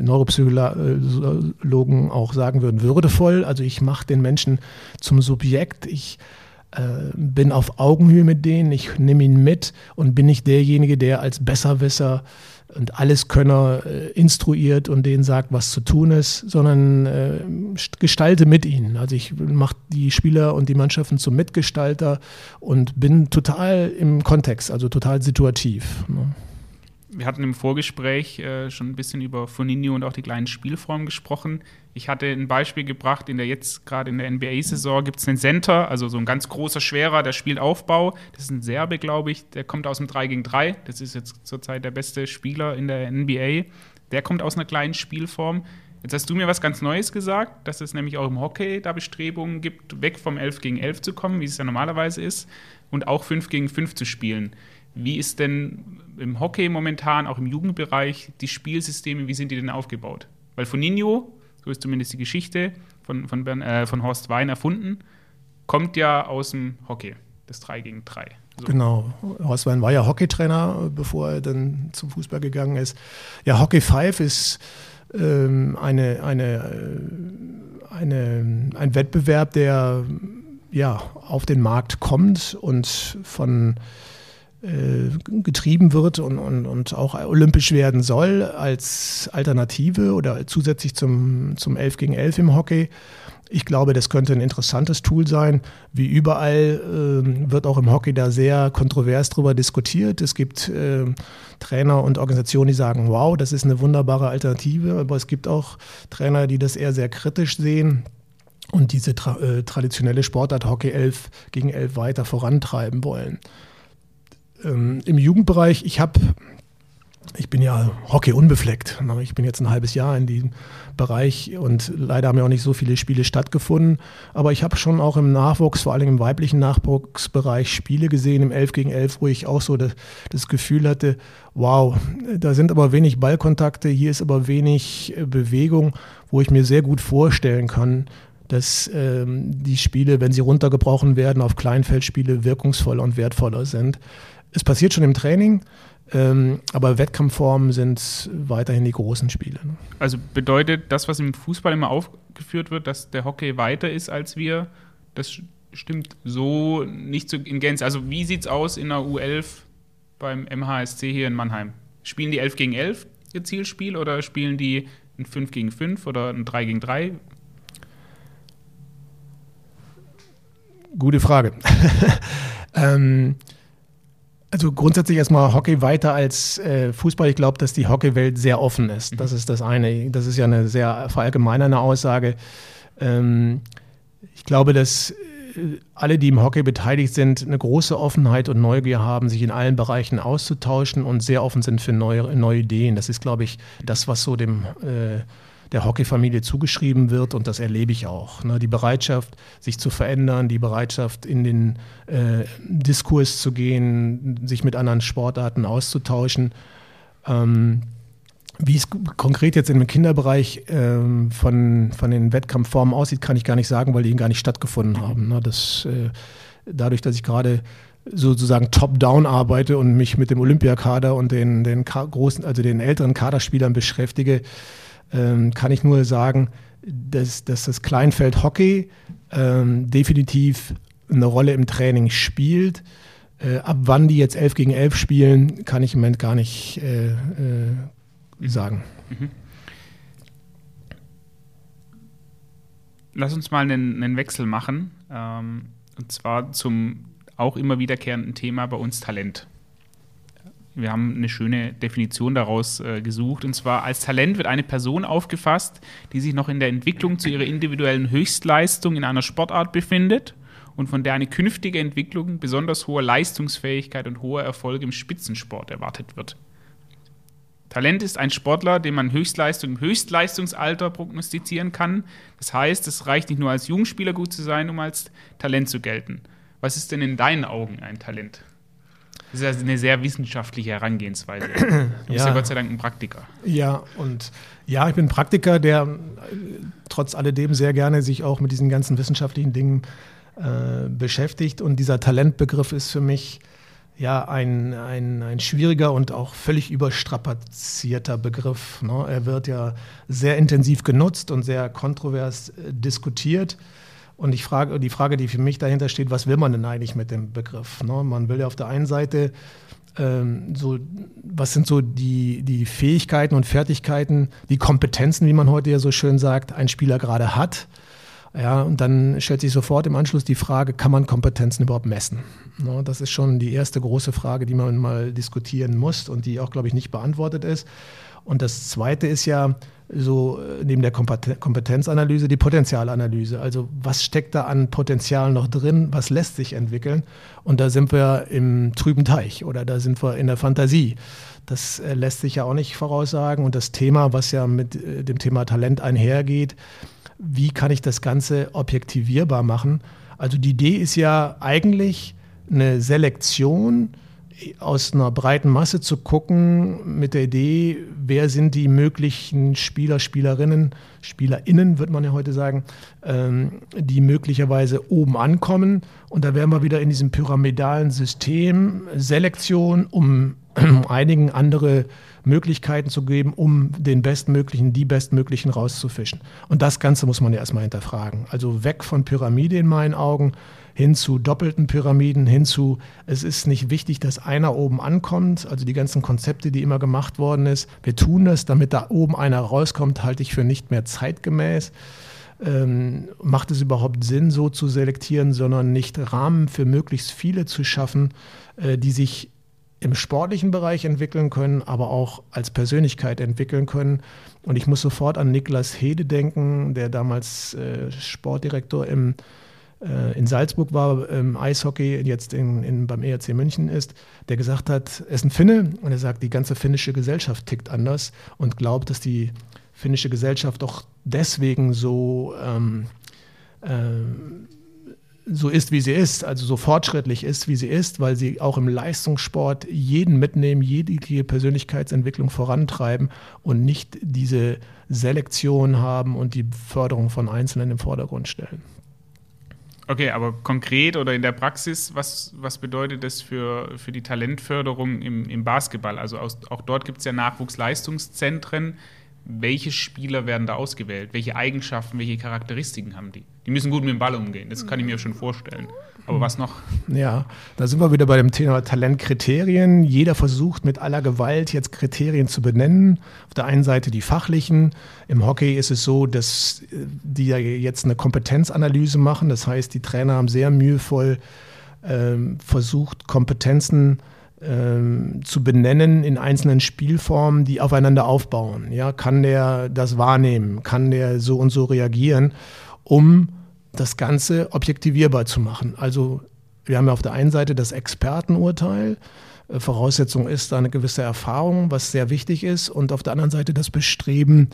Neuropsychologen auch sagen würden, würdevoll. Also ich mache den Menschen zum Subjekt. Ich äh, bin auf Augenhöhe mit denen, ich nehme ihn mit und bin nicht derjenige, der als Besserwisser und alles Könner äh, instruiert und denen sagt, was zu tun ist, sondern äh, gestalte mit ihnen. Also ich mache die Spieler und die Mannschaften zum Mitgestalter und bin total im Kontext, also total situativ. Ne? Wir hatten im Vorgespräch äh, schon ein bisschen über Foninho und auch die kleinen Spielformen gesprochen. Ich hatte ein Beispiel gebracht, in der jetzt gerade in der NBA-Saison gibt es einen Center, also so ein ganz großer, schwerer, der spielt Aufbau. Das ist ein Serbe, glaube ich, der kommt aus dem 3 gegen 3. Das ist jetzt zurzeit der beste Spieler in der NBA. Der kommt aus einer kleinen Spielform. Jetzt hast du mir was ganz Neues gesagt, dass es nämlich auch im Hockey da Bestrebungen gibt, weg vom 11 gegen 11 zu kommen, wie es ja normalerweise ist, und auch 5 gegen 5 zu spielen. Wie ist denn im Hockey momentan, auch im Jugendbereich, die Spielsysteme, wie sind die denn aufgebaut? Weil von Nino, so ist zumindest die Geschichte von, von, Bern, äh, von Horst Wein erfunden, kommt ja aus dem Hockey, das 3 gegen 3. So. Genau. Horst Wein war ja Hockeytrainer, bevor er dann zum Fußball gegangen ist. Ja, Hockey 5 ist ähm, eine, eine, äh, eine, ein Wettbewerb, der ja, auf den Markt kommt und von getrieben wird und, und, und auch olympisch werden soll als Alternative oder zusätzlich zum, zum 11 gegen 11 im Hockey. Ich glaube, das könnte ein interessantes Tool sein. Wie überall äh, wird auch im Hockey da sehr kontrovers darüber diskutiert. Es gibt äh, Trainer und Organisationen, die sagen, wow, das ist eine wunderbare Alternative. Aber es gibt auch Trainer, die das eher sehr kritisch sehen und diese tra äh, traditionelle Sportart Hockey 11 gegen 11 weiter vorantreiben wollen ähm, im Jugendbereich, ich habe, ich bin ja Hockey unbefleckt. Ne? Ich bin jetzt ein halbes Jahr in diesem Bereich und leider haben ja auch nicht so viele Spiele stattgefunden. Aber ich habe schon auch im Nachwuchs, vor allem im weiblichen Nachwuchsbereich, Spiele gesehen im 11 gegen 11, wo ich auch so das, das Gefühl hatte, wow, da sind aber wenig Ballkontakte, hier ist aber wenig äh, Bewegung, wo ich mir sehr gut vorstellen kann, dass ähm, die Spiele, wenn sie runtergebrochen werden auf Kleinfeldspiele, wirkungsvoller und wertvoller sind es passiert schon im Training, ähm, aber Wettkampfformen sind weiterhin die großen Spiele. Ne? Also bedeutet das, was im Fußball immer aufgeführt wird, dass der Hockey weiter ist als wir, das stimmt so nicht so in Gänze. Also wie sieht es aus in der U11 beim MHSC hier in Mannheim? Spielen die 11 gegen 11 ihr Zielspiel oder spielen die ein 5 gegen 5 oder ein 3 gegen 3? Gute Frage. ähm, also grundsätzlich erstmal Hockey weiter als äh, Fußball. Ich glaube, dass die Hockeywelt sehr offen ist. Mhm. Das ist das eine. Das ist ja eine sehr verallgemeinernde Aussage. Ähm, ich glaube, dass äh, alle, die im Hockey beteiligt sind, eine große Offenheit und Neugier haben, sich in allen Bereichen auszutauschen und sehr offen sind für neue, neue Ideen. Das ist, glaube ich, das, was so dem äh, der Hockeyfamilie zugeschrieben wird und das erlebe ich auch. Ne? Die Bereitschaft, sich zu verändern, die Bereitschaft, in den äh, Diskurs zu gehen, sich mit anderen Sportarten auszutauschen. Ähm, wie es konkret jetzt im Kinderbereich ähm, von, von den Wettkampfformen aussieht, kann ich gar nicht sagen, weil die gar nicht stattgefunden haben. Ne? Das, äh, dadurch, dass ich gerade sozusagen top-down arbeite und mich mit dem Olympiakader und den, den großen, also den älteren Kaderspielern beschäftige, ähm, kann ich nur sagen, dass, dass das Kleinfeld Hockey ähm, definitiv eine Rolle im Training spielt. Äh, ab wann die jetzt 11 gegen 11 spielen, kann ich im Moment gar nicht äh, äh, sagen. Mhm. Lass uns mal einen, einen Wechsel machen. Ähm, und zwar zum auch immer wiederkehrenden Thema bei uns Talent. Wir haben eine schöne Definition daraus äh, gesucht. Und zwar als Talent wird eine Person aufgefasst, die sich noch in der Entwicklung zu ihrer individuellen Höchstleistung in einer Sportart befindet und von der eine künftige Entwicklung besonders hoher Leistungsfähigkeit und hoher Erfolge im Spitzensport erwartet wird. Talent ist ein Sportler, den man Höchstleistung im Höchstleistungsalter prognostizieren kann. Das heißt, es reicht nicht nur als Jungspieler gut zu sein, um als Talent zu gelten. Was ist denn in deinen Augen ein Talent? Das ist ja eine sehr wissenschaftliche Herangehensweise. Du bist ja. ja Gott sei Dank ein Praktiker. Ja, und ja, ich bin Praktiker, der äh, trotz alledem sehr gerne sich auch mit diesen ganzen wissenschaftlichen Dingen äh, beschäftigt. Und dieser Talentbegriff ist für mich ja ein, ein, ein schwieriger und auch völlig überstrapazierter Begriff. Ne? Er wird ja sehr intensiv genutzt und sehr kontrovers äh, diskutiert. Und ich frage, die Frage, die für mich dahinter steht, was will man denn eigentlich mit dem Begriff? Ne? Man will ja auf der einen Seite ähm, so, was sind so die, die Fähigkeiten und Fertigkeiten, die Kompetenzen, wie man heute ja so schön sagt, ein Spieler gerade hat. Ja, und dann stellt sich sofort im Anschluss die Frage, kann man Kompetenzen überhaupt messen? No, das ist schon die erste große Frage, die man mal diskutieren muss und die auch, glaube ich, nicht beantwortet ist. Und das Zweite ist ja so äh, neben der Kompetenzanalyse die Potenzialanalyse. Also was steckt da an Potenzial noch drin? Was lässt sich entwickeln? Und da sind wir im trüben Teich oder da sind wir in der Fantasie. Das äh, lässt sich ja auch nicht voraussagen. Und das Thema, was ja mit äh, dem Thema Talent einhergeht, wie kann ich das Ganze objektivierbar machen? Also die Idee ist ja eigentlich eine Selektion, aus einer breiten Masse zu gucken mit der Idee, wer sind die möglichen Spieler, Spielerinnen, SpielerInnen, wird man ja heute sagen, ähm, die möglicherweise oben ankommen. Und da wären wir wieder in diesem pyramidalen System Selektion, um einigen andere Möglichkeiten zu geben, um den bestmöglichen, die bestmöglichen rauszufischen. Und das Ganze muss man ja erstmal hinterfragen. Also weg von Pyramide in meinen Augen, hin zu doppelten Pyramiden, hin zu, es ist nicht wichtig, dass einer oben ankommt. Also die ganzen Konzepte, die immer gemacht worden ist. Wir tun das, damit da oben einer rauskommt, halte ich für nicht mehr zeitgemäß. Ähm, macht es überhaupt Sinn, so zu selektieren, sondern nicht Rahmen für möglichst viele zu schaffen, äh, die sich im sportlichen Bereich entwickeln können, aber auch als Persönlichkeit entwickeln können. Und ich muss sofort an Niklas Hede denken, der damals äh, Sportdirektor im in Salzburg war, im Eishockey, jetzt in, in, beim ERC München ist, der gesagt hat, er ist ein Finne und er sagt, die ganze finnische Gesellschaft tickt anders und glaubt, dass die finnische Gesellschaft auch deswegen so, ähm, äh, so ist, wie sie ist, also so fortschrittlich ist, wie sie ist, weil sie auch im Leistungssport jeden mitnehmen, jegliche Persönlichkeitsentwicklung vorantreiben und nicht diese Selektion haben und die Förderung von Einzelnen im Vordergrund stellen. Okay, aber konkret oder in der Praxis, was, was bedeutet das für, für die Talentförderung im, im Basketball? Also aus, auch dort gibt es ja Nachwuchsleistungszentren. Welche Spieler werden da ausgewählt? Welche Eigenschaften, welche Charakteristiken haben die? Die müssen gut mit dem Ball umgehen, das kann ich mir schon vorstellen. Aber was noch? Ja, da sind wir wieder bei dem Thema Talentkriterien. Jeder versucht mit aller Gewalt jetzt Kriterien zu benennen. Auf der einen Seite die fachlichen. Im Hockey ist es so, dass äh, die ja jetzt eine Kompetenzanalyse machen. Das heißt, die Trainer haben sehr mühevoll ähm, versucht, Kompetenzen ähm, zu benennen in einzelnen Spielformen, die aufeinander aufbauen. Ja, kann der das wahrnehmen? Kann der so und so reagieren, um das Ganze objektivierbar zu machen. Also wir haben ja auf der einen Seite das Expertenurteil. Äh, Voraussetzung ist da eine gewisse Erfahrung, was sehr wichtig ist. Und auf der anderen Seite das Bestreben,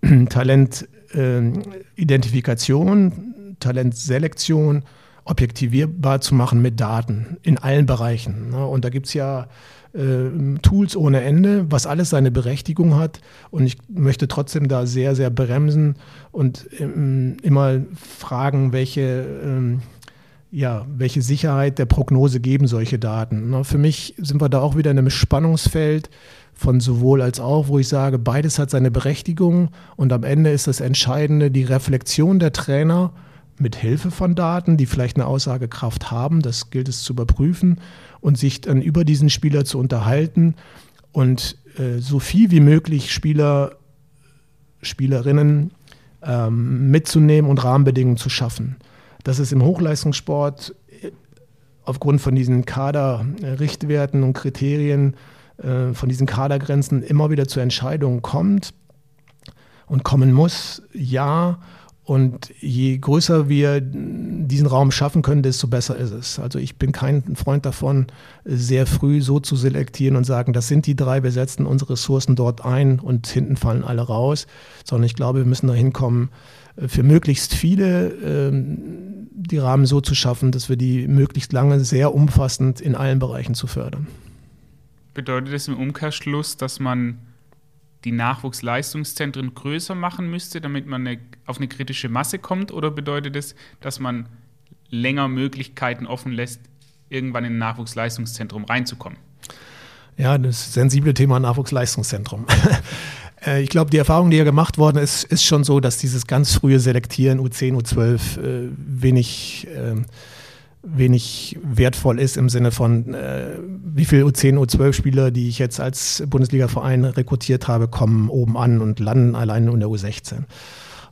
Talentidentifikation, äh, Talentselektion objektivierbar zu machen mit Daten in allen Bereichen. Ne? Und da gibt es ja äh, Tools ohne Ende, was alles seine Berechtigung hat. Und ich möchte trotzdem da sehr, sehr bremsen und ähm, immer fragen, welche, ähm, ja, welche Sicherheit der Prognose geben solche Daten. Na, für mich sind wir da auch wieder in einem Spannungsfeld von sowohl als auch, wo ich sage, beides hat seine Berechtigung und am Ende ist das Entscheidende die Reflexion der Trainer mit Hilfe von Daten, die vielleicht eine Aussagekraft haben, das gilt es zu überprüfen und sich dann über diesen Spieler zu unterhalten und äh, so viel wie möglich Spieler, Spielerinnen ähm, mitzunehmen und Rahmenbedingungen zu schaffen. Das ist im Hochleistungssport äh, aufgrund von diesen Kaderrichtwerten und Kriterien, äh, von diesen Kadergrenzen immer wieder zu Entscheidungen kommt und kommen muss, ja. Und je größer wir diesen Raum schaffen können, desto besser ist es. Also ich bin kein Freund davon, sehr früh so zu selektieren und sagen, das sind die drei, wir setzen unsere Ressourcen dort ein und hinten fallen alle raus, sondern ich glaube, wir müssen dahin kommen, für möglichst viele ähm, die Rahmen so zu schaffen, dass wir die möglichst lange sehr umfassend in allen Bereichen zu fördern. Bedeutet das im Umkehrschluss, dass man die Nachwuchsleistungszentren größer machen müsste, damit man eine, auf eine kritische Masse kommt? Oder bedeutet es, dass man länger Möglichkeiten offen lässt, irgendwann in ein Nachwuchsleistungszentrum reinzukommen? Ja, das sensible Thema Nachwuchsleistungszentrum. Äh, ich glaube, die Erfahrung, die ja gemacht worden ist, ist schon so, dass dieses ganz frühe Selektieren U10, U12 äh, wenig äh, wenig wertvoll ist im Sinne von, äh, wie viele U10, U12-Spieler, die ich jetzt als Bundesliga-Verein rekrutiert habe, kommen oben an und landen allein in der U16.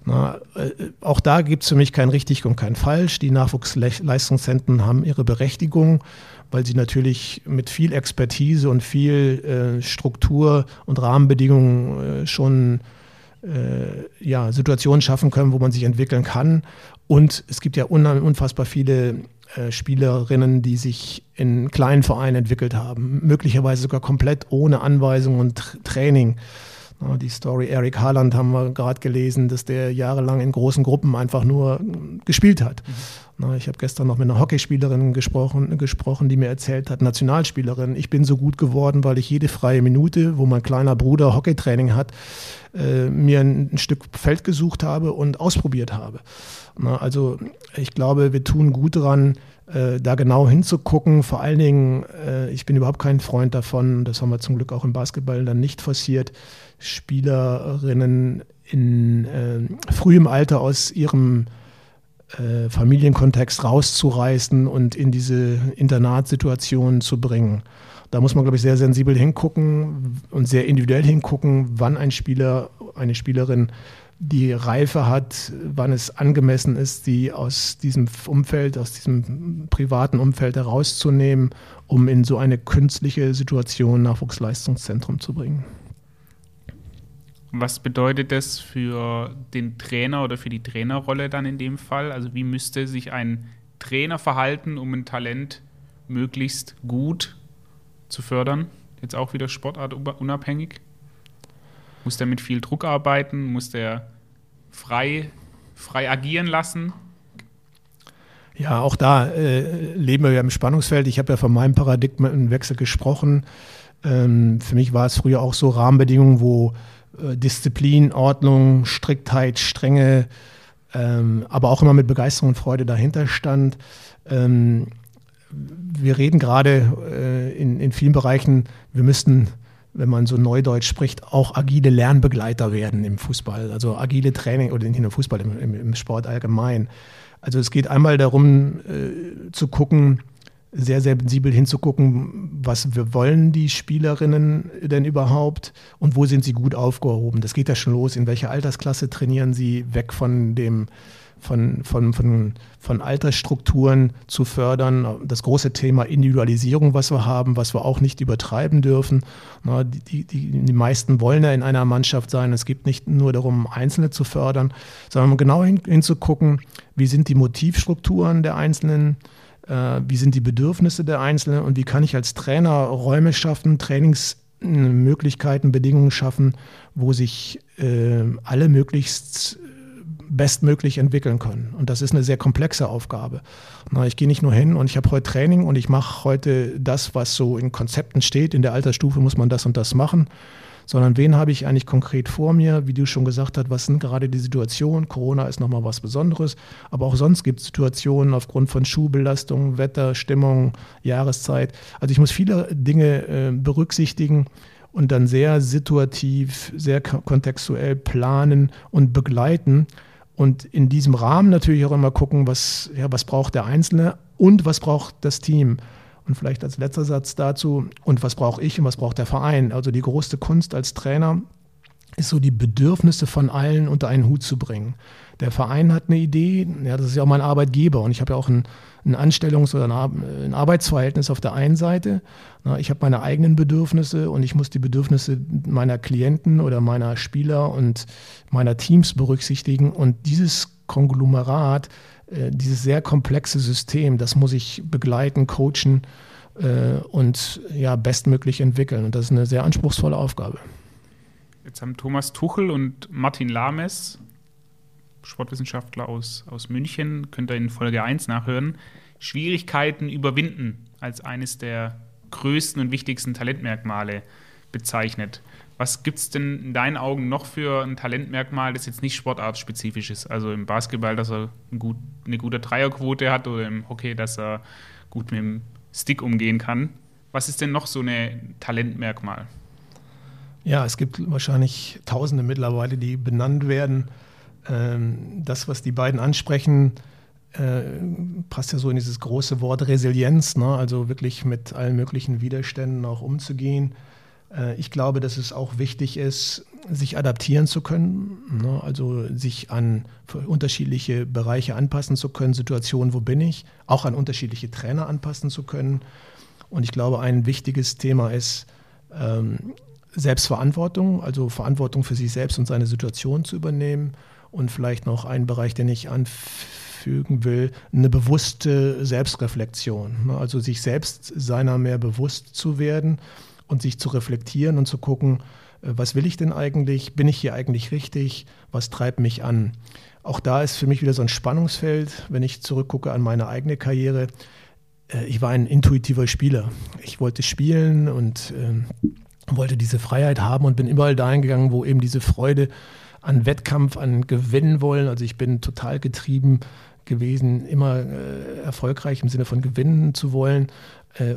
Na, äh, auch da gibt es für mich kein richtig und kein falsch. Die Nachwuchsleistungszentren haben ihre Berechtigung, weil sie natürlich mit viel Expertise und viel äh, Struktur und Rahmenbedingungen äh, schon äh, ja, Situationen schaffen können, wo man sich entwickeln kann. Und es gibt ja unfassbar viele äh, Spielerinnen, die sich in kleinen Vereinen entwickelt haben, möglicherweise sogar komplett ohne Anweisung und Training. Die Story Eric Haaland haben wir gerade gelesen, dass der jahrelang in großen Gruppen einfach nur gespielt hat. Mhm. Ich habe gestern noch mit einer Hockeyspielerin gesprochen, gesprochen, die mir erzählt hat, Nationalspielerin, ich bin so gut geworden, weil ich jede freie Minute, wo mein kleiner Bruder Hockeytraining hat, äh, mir ein, Stück Feld gesucht habe und ausprobiert habe. Also ich glaube, wir tun gut daran, äh, da genau hinzugucken. Vor allen Dingen, äh, ich bin überhaupt kein Freund davon, das haben wir zum Glück auch im Basketball dann nicht forciert, Spielerinnen in äh, frühem Alter aus ihrem äh, Familienkontext rauszureißen und in diese Internatssituation zu bringen. Da muss man, glaube ich, sehr sensibel hingucken und sehr individuell hingucken, wann ein Spieler, eine Spielerin die Reife hat, wann es angemessen ist, sie aus diesem Umfeld, aus diesem privaten Umfeld herauszunehmen, um in so eine künstliche Situation Nachwuchsleistungszentrum zu bringen. Was bedeutet das für den Trainer oder für die Trainerrolle dann in dem Fall? Also wie müsste sich ein Trainer verhalten, um ein Talent möglichst gut zu fördern? Jetzt auch wieder sportartunabhängig? Muss der mit viel Druck arbeiten? Muss der frei, frei agieren lassen? Ja, auch da äh, leben wir ja im Spannungsfeld. Ich habe ja von meinem Paradigmenwechsel gesprochen. Ähm, für mich war es früher auch so Rahmenbedingungen, wo Disziplin, Ordnung, Striktheit, Strenge, ähm, aber auch immer mit Begeisterung und Freude dahinter stand. Ähm, wir reden gerade äh, in, in vielen Bereichen, wir müssten wenn man so neudeutsch spricht, auch agile Lernbegleiter werden im Fußball. Also agile Training oder nicht nur Fußball, im, im, im Sport allgemein. Also es geht einmal darum äh, zu gucken, sehr, sensibel hinzugucken, was wir wollen die Spielerinnen denn überhaupt und wo sind sie gut aufgehoben. Das geht ja schon los, in welcher Altersklasse trainieren sie, weg von dem von, von, von, von Altersstrukturen zu fördern. Das große Thema Individualisierung, was wir haben, was wir auch nicht übertreiben dürfen. Na, die, die, die meisten wollen ja in einer Mannschaft sein. Es geht nicht nur darum, Einzelne zu fördern, sondern genau hin, hinzugucken, wie sind die Motivstrukturen der Einzelnen, äh, wie sind die Bedürfnisse der Einzelnen und wie kann ich als Trainer Räume schaffen, Trainingsmöglichkeiten, Bedingungen schaffen, wo sich äh, alle möglichst bestmöglich entwickeln können. Und das ist eine sehr komplexe Aufgabe. Ich gehe nicht nur hin und ich habe heute Training und ich mache heute das, was so in Konzepten steht. In der Altersstufe muss man das und das machen. Sondern wen habe ich eigentlich konkret vor mir? Wie du schon gesagt hast, was sind gerade die Situationen? Corona ist nochmal was Besonderes. Aber auch sonst gibt es Situationen aufgrund von Schuhbelastung, Wetter, Stimmung, Jahreszeit. Also ich muss viele Dinge äh, berücksichtigen und dann sehr situativ, sehr kontextuell planen und begleiten, und in diesem Rahmen natürlich auch immer gucken, was, ja, was braucht der Einzelne und was braucht das Team. Und vielleicht als letzter Satz dazu, und was brauche ich und was braucht der Verein? Also die größte Kunst als Trainer ist so die Bedürfnisse von allen unter einen Hut zu bringen. Der Verein hat eine Idee, ja, das ist ja auch mein Arbeitgeber und ich habe ja auch ein, ein Anstellungs- oder ein Arbeitsverhältnis auf der einen Seite. Ich habe meine eigenen Bedürfnisse und ich muss die Bedürfnisse meiner Klienten oder meiner Spieler und meiner Teams berücksichtigen. Und dieses Konglomerat, dieses sehr komplexe System, das muss ich begleiten, coachen äh, und ja, bestmöglich entwickeln. Und das ist eine sehr anspruchsvolle Aufgabe. Jetzt haben Thomas Tuchel und Martin Lames Sportwissenschaftler aus, aus München, könnt ihr in Folge 1 nachhören, Schwierigkeiten überwinden als eines der größten und wichtigsten Talentmerkmale bezeichnet. Was gibt es denn in deinen Augen noch für ein Talentmerkmal, das jetzt nicht sportartspezifisch ist? Also im Basketball, dass er gut, eine gute Dreierquote hat oder im Hockey, dass er gut mit dem Stick umgehen kann. Was ist denn noch so ein Talentmerkmal? Ja, es gibt wahrscheinlich Tausende mittlerweile, die benannt werden. Ähm, das, was die beiden ansprechen, äh, passt ja so in dieses große Wort Resilienz, ne? also wirklich mit allen möglichen Widerständen auch umzugehen. Äh, ich glaube, dass es auch wichtig ist, sich adaptieren zu können, ne? also sich an unterschiedliche Bereiche anpassen zu können, Situationen, wo bin ich, auch an unterschiedliche Trainer anpassen zu können. Und ich glaube, ein wichtiges Thema ist ähm, Selbstverantwortung, also Verantwortung für sich selbst und seine Situation zu übernehmen. Und vielleicht noch ein Bereich, den ich anfügen will, eine bewusste Selbstreflexion. Ne? Also sich selbst seiner mehr bewusst zu werden und sich zu reflektieren und zu gucken, äh, was will ich denn eigentlich? Bin ich hier eigentlich richtig? Was treibt mich an? Auch da ist für mich wieder so ein Spannungsfeld, wenn ich zurückgucke an meine eigene Karriere. Äh, ich war ein intuitiver Spieler. Ich wollte spielen und äh, wollte diese Freiheit haben und bin überall dahin gegangen, wo eben diese Freude an Wettkampf, an Gewinnen wollen. Also ich bin total getrieben gewesen, immer erfolgreich im Sinne von gewinnen zu wollen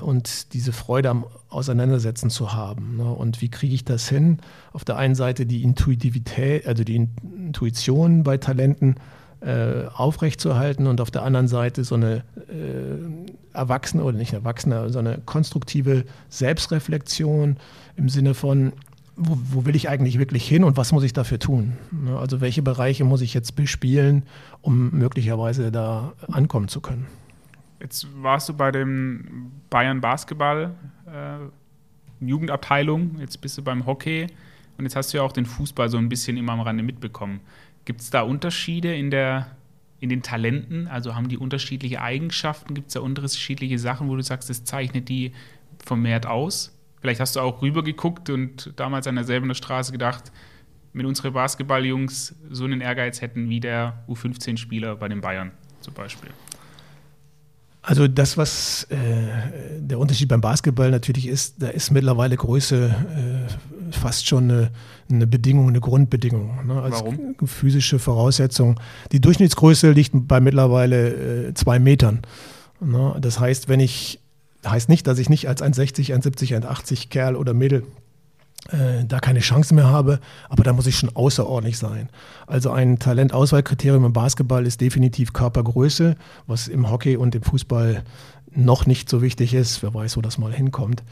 und diese Freude am Auseinandersetzen zu haben. Ne? Und wie kriege ich das hin? Auf der einen Seite die Intuitivität, also die Intuition bei Talenten äh, aufrechtzuerhalten und auf der anderen Seite so eine äh, erwachsene oder nicht erwachsene, so eine konstruktive Selbstreflexion im Sinne von, wo, wo, will ich eigentlich wirklich hin und was muss ich dafür tun? Ne? Also welche Bereiche muss ich jetzt bespielen, um möglicherweise da ankommen zu können? Jetzt warst du bei dem Bayern Basketball äh, Jugendabteilung, jetzt bist du beim Hockey und jetzt hast du ja auch den Fußball so ein bisschen immer am Rande mitbekommen. Gibt es da Unterschiede in, der, in den Talenten? Also haben die unterschiedliche Eigenschaften? Gibt es da unterschiedliche Sachen, wo du sagst, das zeichnet die vermehrt aus? Vielleicht hast du auch rübergeguckt und damals an derselben Straße gedacht, wenn unsere Basketballjungs so einen Ehrgeiz hätten wie der U15-Spieler bei den Bayern zum Beispiel. Also das, was äh, der Unterschied beim Basketball natürlich ist, da ist mittlerweile Größe äh, fast schon eine, eine, Bedingung, eine Grundbedingung. Ne? Als Warum? physische Voraussetzung. Die Durchschnittsgröße liegt bei mittlerweile äh, zwei Metern. Ne? Das heißt, wenn ich, heißt nicht, dass ich nicht als 1,60, 1,70, 1,80 Kerl oder Mädel äh, da keine Chance mehr habe, aber da muss ich schon außerordentlich sein. Also ein Talentauswahlkriterium im Basketball ist definitiv Körpergröße, was im Hockey und im Fußball noch nicht so wichtig ist. Wer weiß, wo das mal hinkommt.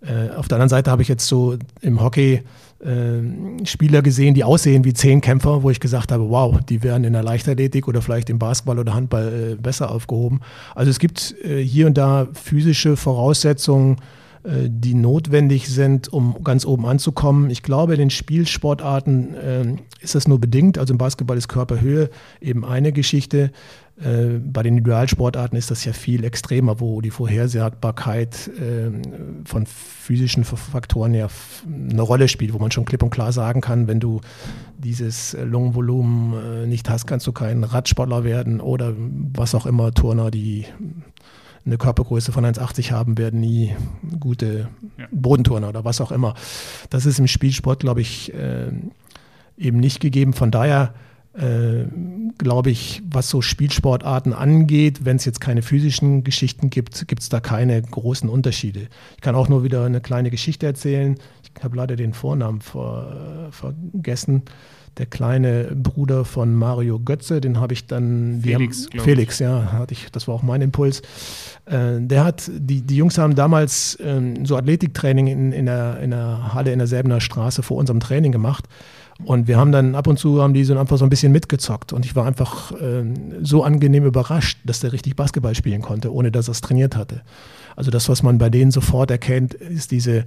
Äh, auf der anderen Seite habe ich jetzt so im Hockey äh, Spieler gesehen, die aussehen wie Zehnkämpfer, wo ich gesagt habe, wow, die wären in der Leichtathletik oder vielleicht im Basketball oder Handball äh, besser aufgehoben. Also es gibt äh, hier und da physische Voraussetzungen, die notwendig sind, um ganz oben anzukommen. Ich glaube, in den Spielsportarten äh, ist das nur bedingt. Also im Basketball ist Körperhöhe eben eine Geschichte. Äh, bei den Individualsportarten ist das ja viel extremer, wo die Vorhersagbarkeit äh, von physischen Faktoren ja eine Rolle spielt, wo man schon klipp und klar sagen kann, wenn du dieses Lungenvolumen äh, nicht hast, kannst du kein Radsportler werden oder was auch immer, Turner, die eine Körpergröße von 1,80 haben, werden nie gute ja. Bodenturner oder was auch immer. Das ist im Spielsport, glaube ich, äh, eben nicht gegeben. Von daher äh, glaube ich, was so Spielsportarten angeht, wenn es jetzt keine physischen Geschichten gibt, gibt es da keine großen Unterschiede. Ich kann auch nur wieder eine kleine Geschichte erzählen. Ich habe leider den Vornamen ver, vergessen der kleine Bruder von Mario Götze, den habe ich dann Felix, haben, Felix, ja, hatte ich, das war auch mein Impuls. Äh, der hat, die, die Jungs haben damals äh, so Athletiktraining in, in, der, in der Halle in der Selbener Straße vor unserem Training gemacht. Und wir haben dann ab und zu haben die so einfach so ein bisschen mitgezockt. Und ich war einfach äh, so angenehm überrascht, dass der richtig Basketball spielen konnte, ohne dass er es trainiert hatte. Also das, was man bei denen sofort erkennt, ist diese,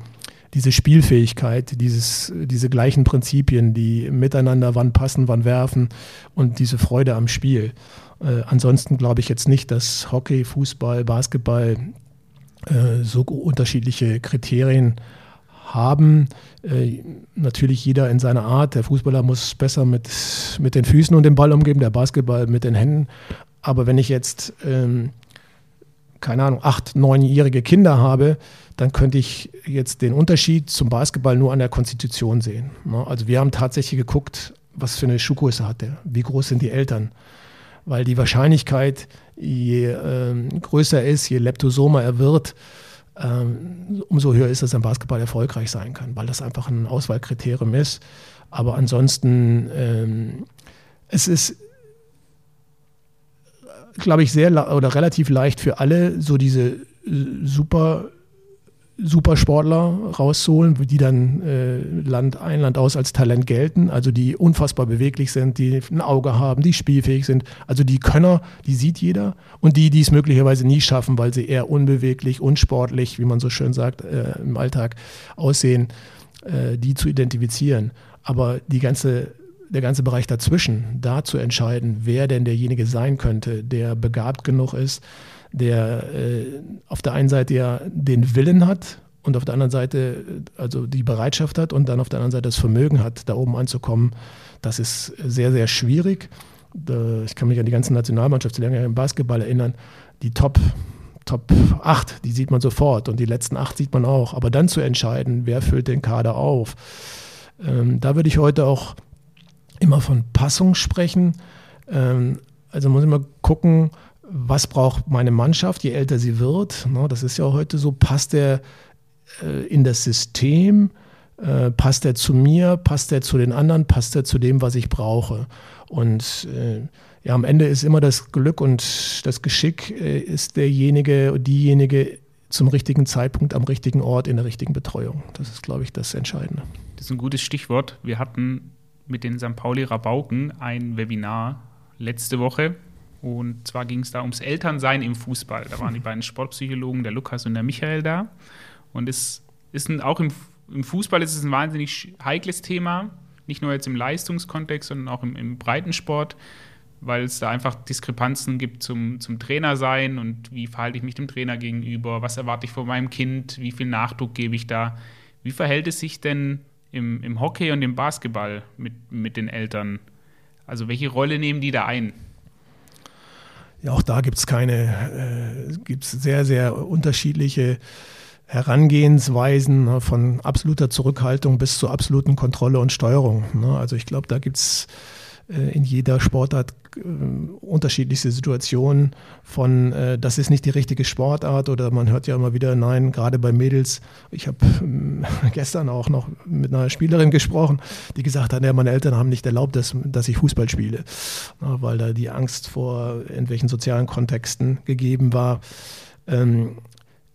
diese Spielfähigkeit, dieses, diese gleichen Prinzipien, die miteinander wann passen, wann werfen und diese Freude am Spiel. Äh, ansonsten glaube ich jetzt nicht, dass Hockey, Fußball, Basketball äh, so unterschiedliche Kriterien haben. Äh, natürlich jeder in seiner Art. Der Fußballer muss besser mit, mit den Füßen und dem Ball umgeben, der Basketball mit den Händen. Aber wenn ich jetzt, ähm, keine Ahnung, acht, neunjährige Kinder habe, dann könnte ich jetzt den Unterschied zum Basketball nur an der Konstitution sehen. Ne? Also wir haben tatsächlich geguckt, was für eine Schuhgröße hat der, wie groß sind die Eltern. Weil die Wahrscheinlichkeit, je äh, größer ist, je leptosomer er wird, ähm, umso höher ist, dass ein Basketball erfolgreich sein kann, weil das einfach ein Auswahlkriterium ist. Aber ansonsten, ähm, es ist glaube ich, sehr oder relativ leicht für alle, so diese äh, super Supersportler rauszuholen, die dann äh, Land ein, Land aus als Talent gelten, also die unfassbar beweglich sind, die ein Auge haben, die spielfähig sind, also die Könner, die sieht jeder und die, die es möglicherweise nie schaffen, weil sie eher unbeweglich, unsportlich, wie man so schön sagt, äh, im Alltag aussehen, äh, die zu identifizieren. Aber die ganze der ganze Bereich dazwischen, da zu entscheiden, wer denn derjenige sein könnte, der begabt genug ist, der äh, auf der einen Seite ja den Willen hat und auf der anderen Seite also die Bereitschaft hat und dann auf der anderen Seite das Vermögen hat, da oben anzukommen, das ist sehr, sehr schwierig. Ich kann mich an die ganzen Nationalmannschaftslehrgänge im Basketball erinnern. Die Top, Top 8, die sieht man sofort und die letzten 8 sieht man auch. Aber dann zu entscheiden, wer füllt den Kader auf, ähm, da würde ich heute auch immer von Passung sprechen. Ähm, also muss ich mal gucken, was braucht meine Mannschaft, je älter sie wird. Ne, das ist ja heute so, passt der äh, in das System, äh, passt er zu mir, passt er zu den anderen, passt er zu dem, was ich brauche. Und äh, ja, am Ende ist immer das Glück und das Geschick ist derjenige, diejenige zum richtigen Zeitpunkt am richtigen Ort in der richtigen Betreuung. Das ist, glaube ich, das Entscheidende. Das ist ein gutes Stichwort. Wir hatten mit den St. Pauli Rabauken ein Webinar letzte Woche und zwar ging es da ums Elternsein im Fußball. Da waren die beiden Sportpsychologen, der Lukas und der Michael, da. Und es ist ein, auch im, im, Fußball ist es ein wahnsinnig heikles Thema. Nicht nur jetzt im Leistungskontext, sondern auch im, im Breitensport, weil es da einfach Diskrepanzen gibt zum, zum Trainersein und wie verhalte ich mich dem Trainer gegenüber, was erwarte ich von meinem Kind, wie viel Nachdruck gebe ich da. Wie verhält es sich denn im, im Hockey und im Basketball mit, mit den Eltern? Also welche Rolle nehmen die da ein? Ja, auch da gibt es keine, äh, gibt es sehr, sehr unterschiedliche Herangehensweisen ne, von absoluter Zurückhaltung bis zur absoluten Kontrolle und Steuerung. Ne? Also ich glaube, da gibt es in jeder Sportart äh, unterschiedlichste Situationen von, äh, das ist nicht die richtige Sportart oder man hört ja immer wieder, nein, gerade bei Mädels. Ich habe ähm, gestern auch noch mit einer Spielerin gesprochen, die gesagt hat, ja, meine Eltern haben nicht erlaubt, dass, dass ich Fußball spiele, weil da die Angst vor irgendwelchen sozialen Kontexten gegeben war. Ähm,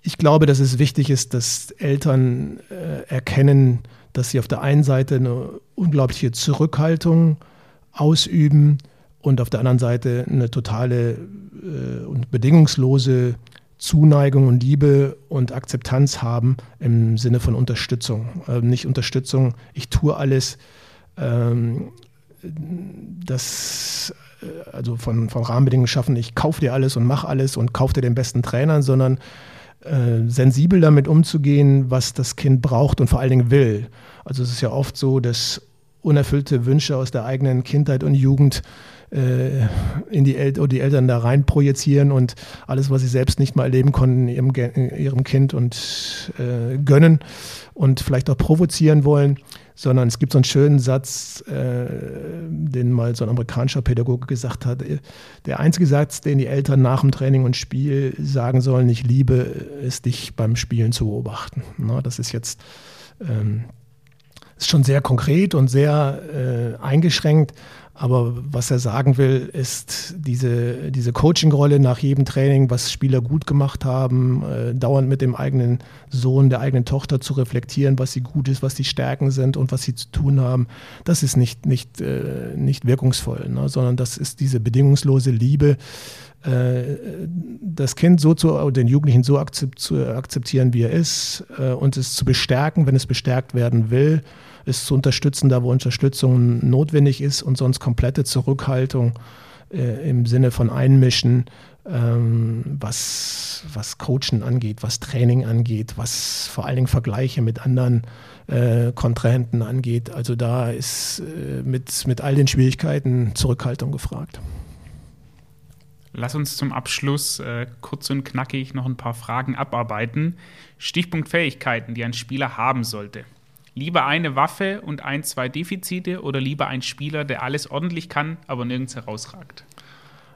ich glaube, dass es wichtig ist, dass Eltern erkennen, dass sie auf der einen Seite eine unglaubliche Zurückhaltung ausüben und auf der anderen Seite eine totale äh, und bedingungslose Zuneigung und Liebe und Akzeptanz haben im Sinne von Unterstützung. Äh, nicht Unterstützung, ich tue alles, ähm, das äh, also von, von Rahmenbedingungen schaffen, ich kaufe dir alles und mache alles und kaufe dir den besten Trainern, sondern äh, sensibel damit umzugehen, was das Kind braucht und vor allen Dingen will. Also es ist ja oft so, dass unerfüllte Wünsche aus der eigenen Kindheit und Jugend äh, in die, El die Eltern da rein projizieren und alles, was sie selbst nicht mal erleben konnten, ihrem, ihrem Kind und äh, gönnen und vielleicht auch provozieren wollen, sondern es gibt so einen schönen Satz, äh, den mal so ein amerikanischer Pädagoge gesagt hat. Der einzige Satz, den die Eltern nach dem Training und Spiel sagen sollen, ich liebe, ist dich beim Spielen zu beobachten. Na, das ist jetzt ähm, ist schon sehr konkret und sehr äh, eingeschränkt. Aber was er sagen will, ist diese, diese Coaching-Rolle nach jedem Training, was Spieler gut gemacht haben, äh, dauernd mit dem eigenen Sohn, der eigenen Tochter zu reflektieren, was sie gut ist, was die Stärken sind und was sie zu tun haben, das ist nicht, nicht, äh, nicht wirkungsvoll, ne? sondern das ist diese bedingungslose Liebe, das Kind so zu, den Jugendlichen so zu akzeptieren, wie er ist äh, und es zu bestärken, wenn es bestärkt werden will es zu unterstützen, da wo Unterstützung notwendig ist und sonst komplette Zurückhaltung äh, im Sinne von Einmischen, ähm, was, was Coachen angeht, was Training angeht, was vor allen Dingen Vergleiche mit anderen äh, Kontrahenten angeht. Also da ist äh, mit, mit all den Schwierigkeiten Zurückhaltung gefragt. Lass uns zum Abschluss äh, kurz und knackig noch ein paar Fragen abarbeiten. Stichpunkt Fähigkeiten, die ein Spieler haben sollte. Lieber eine Waffe und ein, zwei Defizite oder lieber ein Spieler, der alles ordentlich kann, aber nirgends herausragt?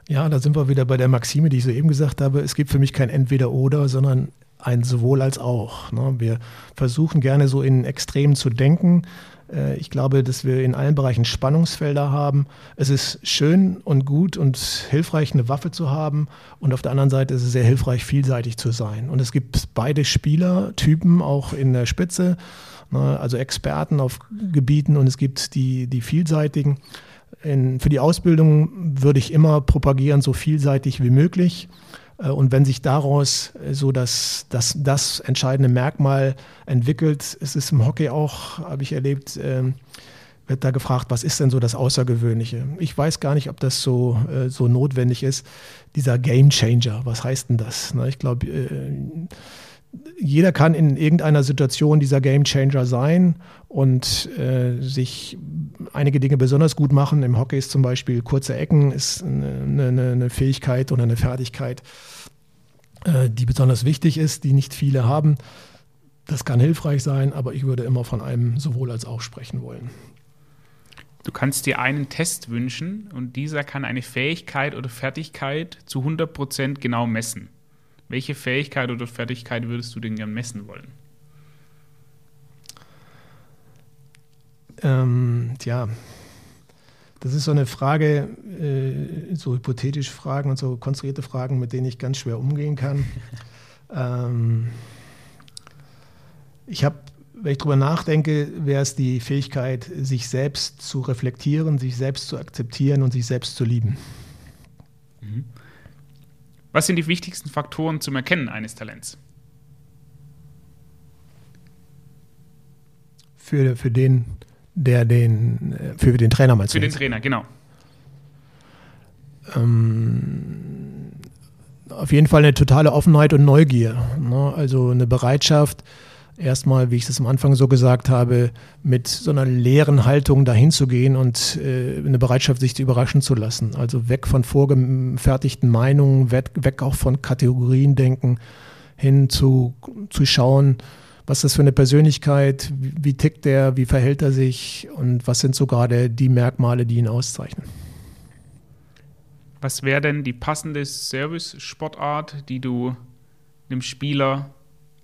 Ja, da sind wir wieder bei der Maxime, die ich soeben gesagt habe. Es gibt für mich kein Entweder-Oder, sondern ein sowohl als auch. Ne? Wir versuchen gerne so in Extremen zu denken. Äh, ich glaube, dass wir in allen Bereichen Spannungsfelder haben. Es ist schön und gut und hilfreich, eine Waffe zu haben. Und auf der anderen Seite ist es sehr hilfreich, vielseitig zu sein. Und es gibt beide Spielertypen auch in der Spitze, ne? also Experten auf Gebieten und es gibt die, die vielseitigen. In, für die Ausbildung würde ich immer propagieren, so vielseitig wie möglich. Äh, und wenn sich daraus äh, so das, das, das entscheidende Merkmal entwickelt, ist es im Hockey auch, habe ich erlebt, ähm, wird da gefragt, was ist denn so das Außergewöhnliche? Ich weiß gar nicht, ob das so, äh, so notwendig ist. Dieser Game Changer, was heißt denn das? Ich glaube, jeder kann in irgendeiner Situation dieser Game Changer sein und äh, sich einige Dinge besonders gut machen. Im Hockey ist zum Beispiel kurze Ecken ist eine, eine, eine Fähigkeit oder eine Fertigkeit, äh, die besonders wichtig ist, die nicht viele haben. Das kann hilfreich sein, aber ich würde immer von einem sowohl als auch sprechen wollen. Du kannst dir einen Test wünschen und dieser kann eine Fähigkeit oder Fertigkeit zu 100% genau messen. Welche Fähigkeit oder Fertigkeit würdest du denn gern messen wollen? Ähm, tja, das ist so eine Frage, äh, so hypothetische Fragen und so konstruierte Fragen, mit denen ich ganz schwer umgehen kann. ähm, ich habe, wenn ich darüber nachdenke, wäre es die Fähigkeit, sich selbst zu reflektieren, sich selbst zu akzeptieren und sich selbst zu lieben. Was sind die wichtigsten Faktoren zum Erkennen eines Talents? Für, für den, der den, für den Trainer meinst du? Für den Trainer, genau. Ähm, auf jeden Fall eine totale Offenheit und Neugier. Ne? Also eine Bereitschaft, erstmal, wie ich es am Anfang so gesagt habe, mit so einer leeren Haltung dahin zu gehen und äh, eine Bereitschaft, sich zu überraschen zu lassen. Also weg von vorgefertigten Meinungen, weg, weg auch von Kategorien denken, hin zu, zu schauen, was ist das für eine Persönlichkeit, wie, wie tickt der, wie verhält er sich und was sind so gerade die Merkmale, die ihn auszeichnen. Was wäre denn die passende Service-Sportart, die du einem Spieler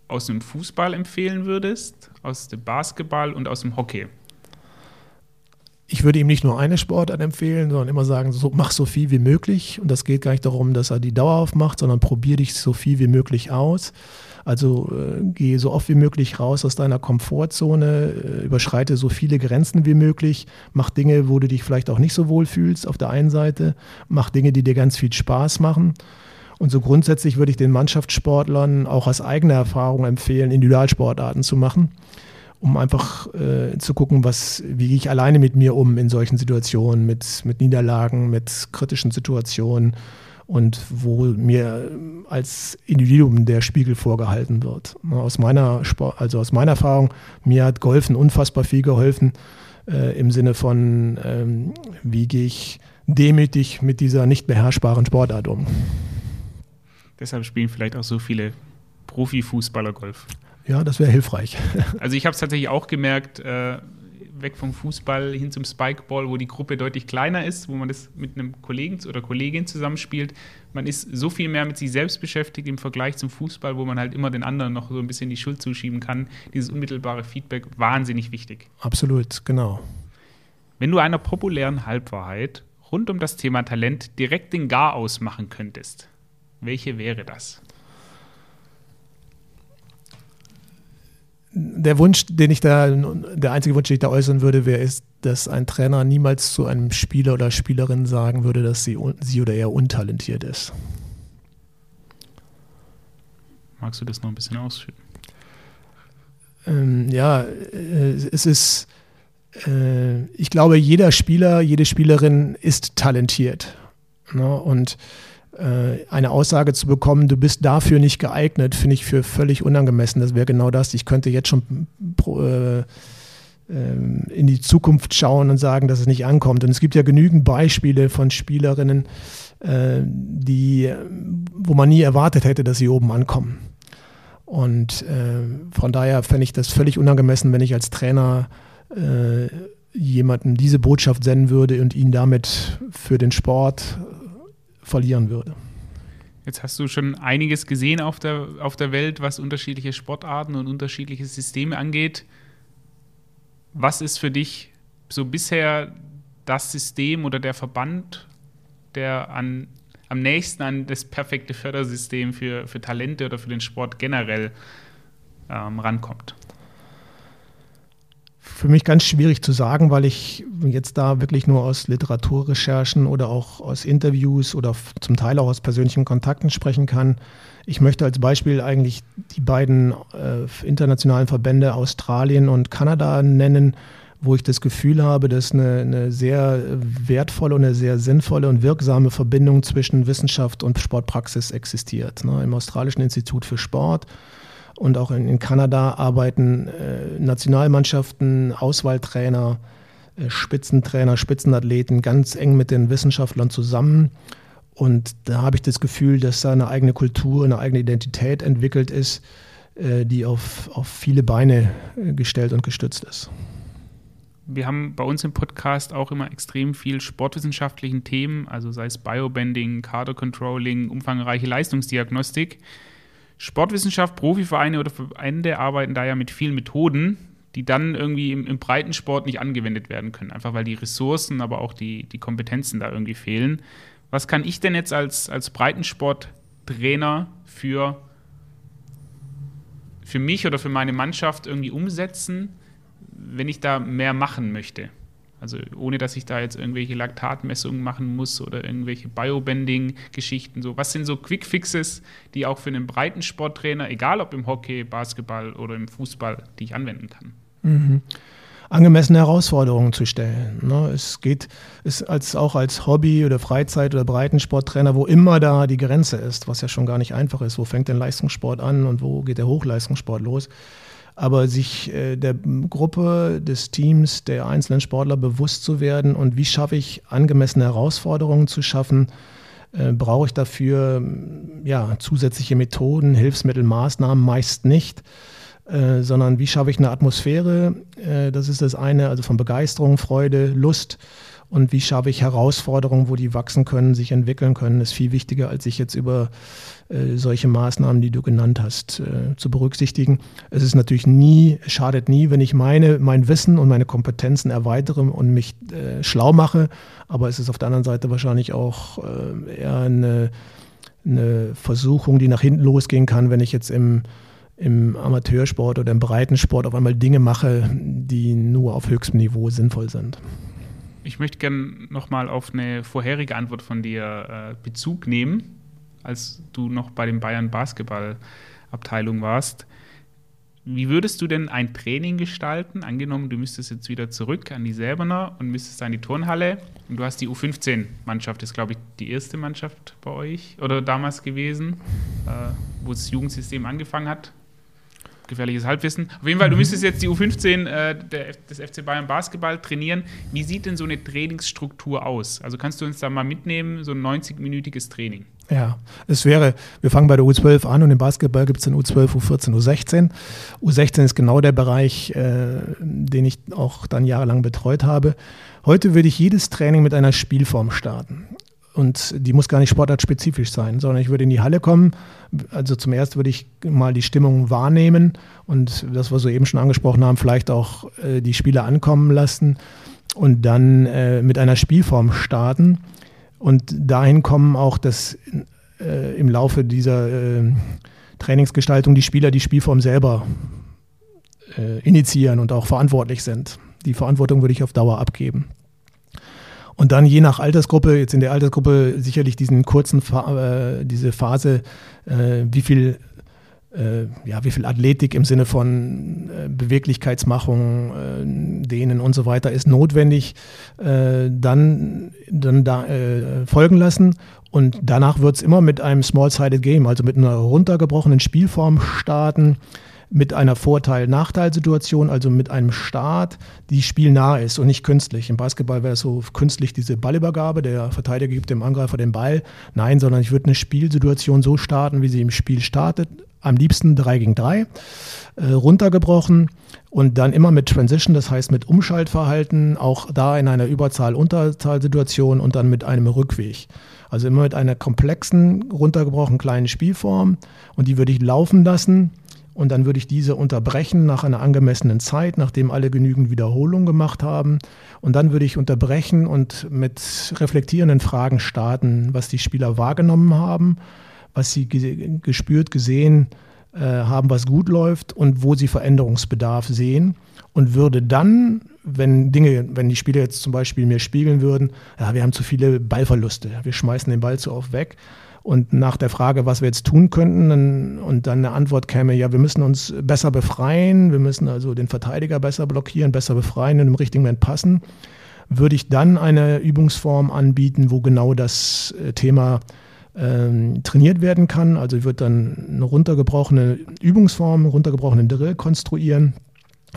aus dem Fußball empfehlen würdest, aus dem Basketball und aus dem Hockey? Ich würde ihm nicht nur eine Sportart empfehlen, sondern immer sagen, so, mach so viel wie möglich. Und das geht gar nicht darum, dass er die dauerhaft macht, sondern probier dich so viel wie möglich aus. Also äh, geh so oft wie möglich raus aus deiner Komfortzone, äh, überschreite so viele Grenzen wie möglich, mach Dinge, wo du dich vielleicht auch nicht so wohl fühlst auf der einen Seite, mach Dinge, die dir ganz viel Spaß machen. Und so grundsätzlich würde ich den Mannschaftssportlern auch aus eigener Erfahrung empfehlen, Individualsportarten zu machen, um einfach äh, zu gucken, was, wie gehe ich alleine mit mir um in solchen Situationen, mit, mit Niederlagen, mit kritischen Situationen und wo mir als Individuum der Spiegel vorgehalten wird. Aus meiner, Sport, also aus meiner Erfahrung, mir hat Golfen unfassbar viel geholfen äh, im Sinne von, ähm, wie gehe ich demütig mit dieser nicht beherrschbaren Sportart um. Deshalb spielen vielleicht auch so viele Profifußballer Golf. Ja, das wäre hilfreich. also ich habe es tatsächlich auch gemerkt, äh, weg vom Fußball hin zum Spikeball, wo die Gruppe deutlich kleiner ist, wo man das mit einem Kollegen oder Kollegin zusammenspielt. Man ist so viel mehr mit sich selbst beschäftigt im Vergleich zum Fußball, wo man halt immer den anderen noch so ein bisschen die Schuld zuschieben kann. Dieses unmittelbare Feedback, wahnsinnig wichtig. Absolut, genau. Wenn du einer populären Halbwahrheit rund um das Thema Talent direkt den Gar ausmachen könntest, welche wäre das? Der Wunsch, den ich da, der einzige Wunsch, den ich da äußern würde, wäre, ist, dass ein Trainer niemals zu einem Spieler oder Spielerin sagen würde, dass sie, sie oder er untalentiert ist. Magst du das noch ein bisschen ausführen? Ähm, ja, äh, es ist, äh, ich glaube, jeder Spieler, jede Spielerin ist talentiert. Ne? Und eine Aussage zu bekommen, du bist dafür nicht geeignet, finde ich für völlig unangemessen. Das wäre genau das. Ich könnte jetzt schon äh, ähm, in die Zukunft schauen und sagen, dass es nicht ankommt. Und es gibt ja genügend Beispiele von Spielerinnen, äh, die, wo man nie erwartet hätte, dass sie oben ankommen. Und von daher fände ich das völlig unangemessen, wenn ich als Trainer jemandem diese Botschaft senden würde und ihn damit für den Sport verlieren würde. Jetzt hast du schon einiges gesehen auf der, auf der Welt, was unterschiedliche Sportarten und unterschiedliche Systeme angeht. Was ist für dich so bisher das System oder der Verband, der an, am nächsten an das perfekte Fördersystem für, für Talente oder für den Sport generell ähm, rankommt? Für mich ganz schwierig zu sagen, weil ich jetzt da wirklich nur aus Literaturrecherchen oder auch aus Interviews oder zum Teil auch aus persönlichen Kontakten sprechen kann. Ich möchte als Beispiel eigentlich die beiden äh, internationalen Verbände Australien und Kanada nennen, wo ich das Gefühl habe, dass eine, eine sehr wertvolle und eine sehr sinnvolle und wirksame Verbindung zwischen Wissenschaft und Sportpraxis existiert. Ne? Im Australischen Institut für Sport und auch in, in Kanada arbeiten äh, Nationalmannschaften, Auswahltrainer, äh, Spitzentrainer, Spitzenathleten ganz eng mit den Wissenschaftlern zusammen. Und da habe ich das Gefühl, dass da eine eigene Kultur, eine eigene Identität entwickelt ist, äh, die auf, auf viele Beine äh, gestellt und gestützt ist. Wir haben bei uns im Podcast auch immer extrem viel sportwissenschaftlichen Themen, also sei es Biobending, Kader Controlling, umfangreiche Leistungsdiagnostik. Sportwissenschaft, Profivereine oder Verbände arbeiten da ja mit vielen Methoden, die dann irgendwie im, im Breitensport nicht angewendet werden können, einfach weil die Ressourcen, aber auch die, die Kompetenzen da irgendwie fehlen. Was kann ich denn jetzt als, als Breitensporttrainer für, für mich oder für meine Mannschaft irgendwie umsetzen, wenn ich da mehr machen möchte? Also ohne, dass ich da jetzt irgendwelche Laktatmessungen machen muss oder irgendwelche Biobending-Geschichten. So, was sind so Quick-Fixes, die auch für einen breiten Sporttrainer, egal ob im Hockey, Basketball oder im Fußball, die ich anwenden kann? Mhm. Angemessene Herausforderungen zu stellen. Ne? Es geht es als, auch als Hobby- oder Freizeit- oder Breitensporttrainer, wo immer da die Grenze ist, was ja schon gar nicht einfach ist. Wo fängt denn Leistungssport an und wo geht der Hochleistungssport los? Aber sich äh, der Gruppe, des Teams, der einzelnen Sportler bewusst zu werden und wie schaffe ich angemessene Herausforderungen zu schaffen, äh, brauche ich dafür ja, zusätzliche Methoden, Hilfsmittel, Maßnahmen meist nicht. Äh, sondern wie schaffe ich eine Atmosphäre, äh, das ist das eine, also von Begeisterung, Freude, Lust, und wie schaffe ich Herausforderungen, wo die wachsen können, sich entwickeln können, ist viel wichtiger, als sich jetzt über äh, solche Maßnahmen, die du genannt hast, äh, zu berücksichtigen. Es ist natürlich nie, schadet nie, wenn ich meine, mein Wissen und meine Kompetenzen erweitere und mich äh, schlau mache, aber es ist auf der anderen Seite wahrscheinlich auch eher eine, eine Versuchung, die nach hinten losgehen kann, wenn ich jetzt im im Amateursport oder im Breitensport auf einmal Dinge mache, die nur auf höchstem Niveau sinnvoll sind. Ich möchte gerne nochmal auf eine vorherige Antwort von dir äh, Bezug nehmen, als du noch bei den Bayern Basketballabteilung warst. Wie würdest du denn ein Training gestalten? Angenommen, du müsstest jetzt wieder zurück an die Selberner und müsstest in die Turnhalle und du hast die U15-Mannschaft, ist glaube ich die erste Mannschaft bei euch oder damals gewesen, äh, wo das Jugendsystem angefangen hat gefährliches Halbwissen. Auf jeden Fall, du mhm. müsstest jetzt die U15 äh, der, des FC Bayern Basketball trainieren. Wie sieht denn so eine Trainingsstruktur aus? Also kannst du uns da mal mitnehmen, so ein 90-minütiges Training? Ja, es wäre, wir fangen bei der U12 an und im Basketball gibt es dann U12, U14, U16. U16 ist genau der Bereich, äh, den ich auch dann jahrelang betreut habe. Heute würde ich jedes Training mit einer Spielform starten. Und die muss gar nicht sportartspezifisch sein, sondern ich würde in die Halle kommen. Also zum ersten würde ich mal die Stimmung wahrnehmen und das, was wir eben schon angesprochen haben, vielleicht auch äh, die Spieler ankommen lassen und dann äh, mit einer Spielform starten. Und dahin kommen auch, dass äh, im Laufe dieser äh, Trainingsgestaltung die Spieler die Spielform selber äh, initiieren und auch verantwortlich sind. Die Verantwortung würde ich auf Dauer abgeben. Und dann je nach Altersgruppe, jetzt in der Altersgruppe sicherlich diesen kurzen, äh, diese Phase, äh, wie viel äh, ja, wie viel Athletik im Sinne von äh, Beweglichkeitsmachung, äh, Dehnen und so weiter ist notwendig, dann, dann da äh, folgen lassen. Und danach wird es immer mit einem Small-Sided Game, also mit einer runtergebrochenen Spielform starten mit einer Vorteil-Nachteil-Situation, also mit einem Start, die spielnah ist und nicht künstlich. Im Basketball wäre es so künstlich diese Ballübergabe, der Verteidiger gibt dem Angreifer den Ball. Nein, sondern ich würde eine Spielsituation so starten, wie sie im Spiel startet, am liebsten 3 gegen 3 äh, runtergebrochen und dann immer mit Transition, das heißt mit Umschaltverhalten, auch da in einer Überzahl-Unterzahlsituation und dann mit einem Rückweg. Also immer mit einer komplexen, runtergebrochenen kleinen Spielform und die würde ich laufen lassen und dann würde ich diese unterbrechen nach einer angemessenen Zeit, nachdem alle genügend Wiederholungen gemacht haben und dann würde ich unterbrechen und mit reflektierenden Fragen starten, was die Spieler wahrgenommen haben, was sie gespürt, gesehen äh, haben, was gut läuft und wo sie Veränderungsbedarf sehen und würde dann wenn Dinge, wenn die Spieler jetzt zum Beispiel mir spiegeln würden, ja, wir haben zu viele Ballverluste, wir schmeißen den Ball zu oft weg. Und nach der Frage, was wir jetzt tun könnten, und dann eine Antwort käme, ja, wir müssen uns besser befreien, wir müssen also den Verteidiger besser blockieren, besser befreien und im richtigen Moment passen, würde ich dann eine Übungsform anbieten, wo genau das äh, Thema ähm, trainiert werden kann. Also ich würde dann eine runtergebrochene Übungsform, einen runtergebrochenen Drill konstruieren,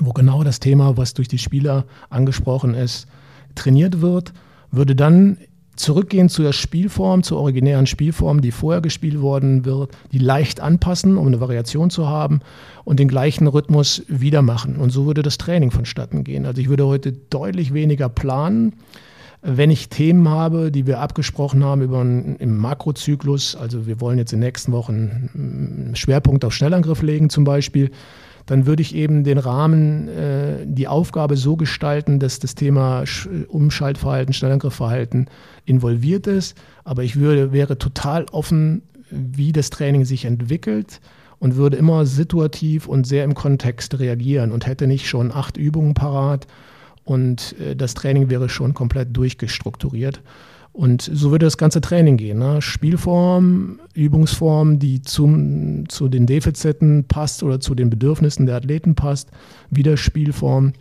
wo genau das Thema, was durch die Spieler angesprochen ist, trainiert wird, würde dann zurückgehen zu der Spielform, zur originären Spielform, die vorher gespielt worden wird, die leicht anpassen, um eine Variation zu haben und den gleichen Rhythmus wieder machen. Und so würde das Training vonstatten gehen. Also ich würde heute deutlich weniger planen, wenn ich Themen habe, die wir abgesprochen haben über einen, im Makrozyklus. Also wir wollen jetzt in den nächsten Wochen einen Schwerpunkt auf Schnellangriff legen zum Beispiel dann würde ich eben den Rahmen, äh, die Aufgabe so gestalten, dass das Thema Umschaltverhalten, Schnellangriffverhalten involviert ist. Aber ich würde, wäre total offen, wie das Training sich entwickelt und würde immer situativ und sehr im Kontext reagieren und hätte nicht schon acht Übungen parat und äh, das Training wäre schon komplett durchgestrukturiert. Und so würde das ganze Training gehen. Ne? Spielform, Übungsform, die zum, zu den Defiziten passt oder zu den Bedürfnissen der Athleten passt, wieder Spielform.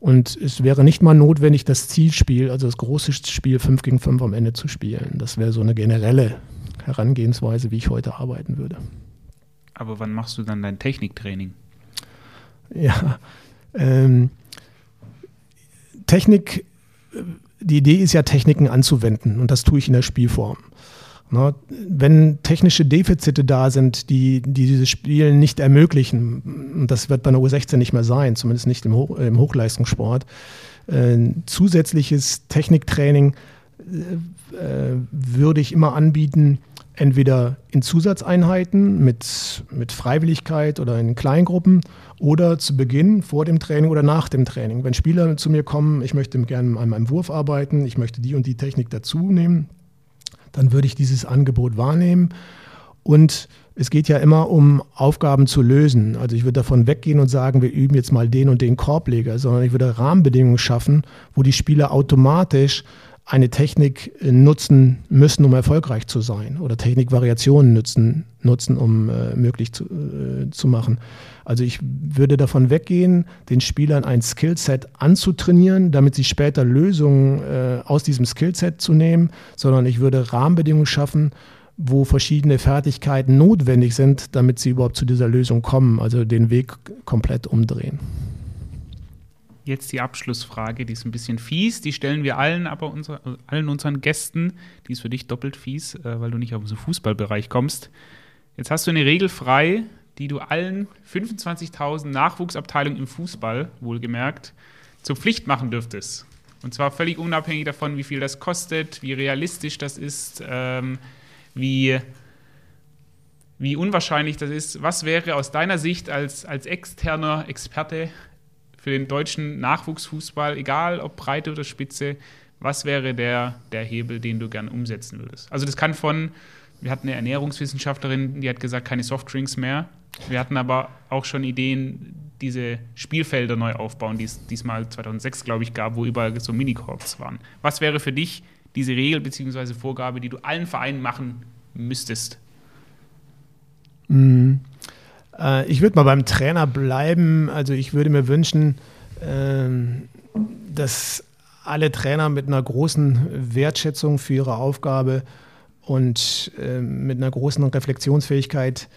Und es wäre nicht mal notwendig, das Zielspiel, also das große Spiel 5 gegen 5 am Ende zu spielen. Das wäre so eine generelle Herangehensweise, wie ich heute arbeiten würde. Aber wann machst du dann dein Techniktraining? Ja, ähm, Technik die Idee ist ja, Techniken anzuwenden und das tue ich in der Spielform. Na, wenn technische Defizite da sind, die, die dieses Spiel nicht ermöglichen, und das wird bei einer U16 nicht mehr sein, zumindest nicht im, Hoch, im Hochleistungssport, äh, zusätzliches Techniktraining äh, würde ich immer anbieten, entweder in Zusatzeinheiten mit, mit Freiwilligkeit oder in Kleingruppen oder zu Beginn, vor dem Training oder nach dem Training. Wenn Spieler zu mir kommen, ich möchte gerne an meinem Wurf arbeiten, ich möchte die und die Technik dazu nehmen, dann würde ich dieses Angebot wahrnehmen. Und es geht ja immer um Aufgaben zu lösen. Also ich würde davon weggehen und sagen, wir üben jetzt mal den und den Korbleger, sondern ich würde Rahmenbedingungen schaffen, wo die Spieler automatisch eine Technik nutzen müssen, um erfolgreich zu sein oder Technikvariationen nutzen, nutzen um äh, möglich zu, äh, zu machen. Also ich würde davon weggehen, den Spielern ein Skillset anzutrainieren, damit sie später Lösungen äh, aus diesem Skillset zu nehmen, sondern ich würde Rahmenbedingungen schaffen, wo verschiedene Fertigkeiten notwendig sind, damit sie überhaupt zu dieser Lösung kommen, also den Weg komplett umdrehen jetzt die Abschlussfrage, die ist ein bisschen fies, die stellen wir allen, aber unser, allen unseren Gästen. Die ist für dich doppelt fies, äh, weil du nicht aus dem Fußballbereich kommst. Jetzt hast du eine Regel frei, die du allen 25.000 Nachwuchsabteilungen im Fußball, wohlgemerkt, zur Pflicht machen dürftest. Und zwar völlig unabhängig davon, wie viel das kostet, wie realistisch das ist, ähm, wie, wie unwahrscheinlich das ist. Was wäre aus deiner Sicht als, als externer Experte für den deutschen Nachwuchsfußball, egal ob Breite oder Spitze, was wäre der, der Hebel, den du gern umsetzen würdest? Also das kann von, wir hatten eine Ernährungswissenschaftlerin, die hat gesagt, keine Softdrinks mehr. Wir hatten aber auch schon Ideen, diese Spielfelder neu aufbauen, die es diesmal 2006, glaube ich, gab, wo überall so Minicorps waren. Was wäre für dich diese Regel bzw. Vorgabe, die du allen Vereinen machen müsstest? Mhm. Äh, ich würde mal beim Trainer bleiben. Also ich würde mir wünschen, äh, dass alle Trainer mit einer großen Wertschätzung für ihre Aufgabe und äh, mit einer großen Reflexionsfähigkeit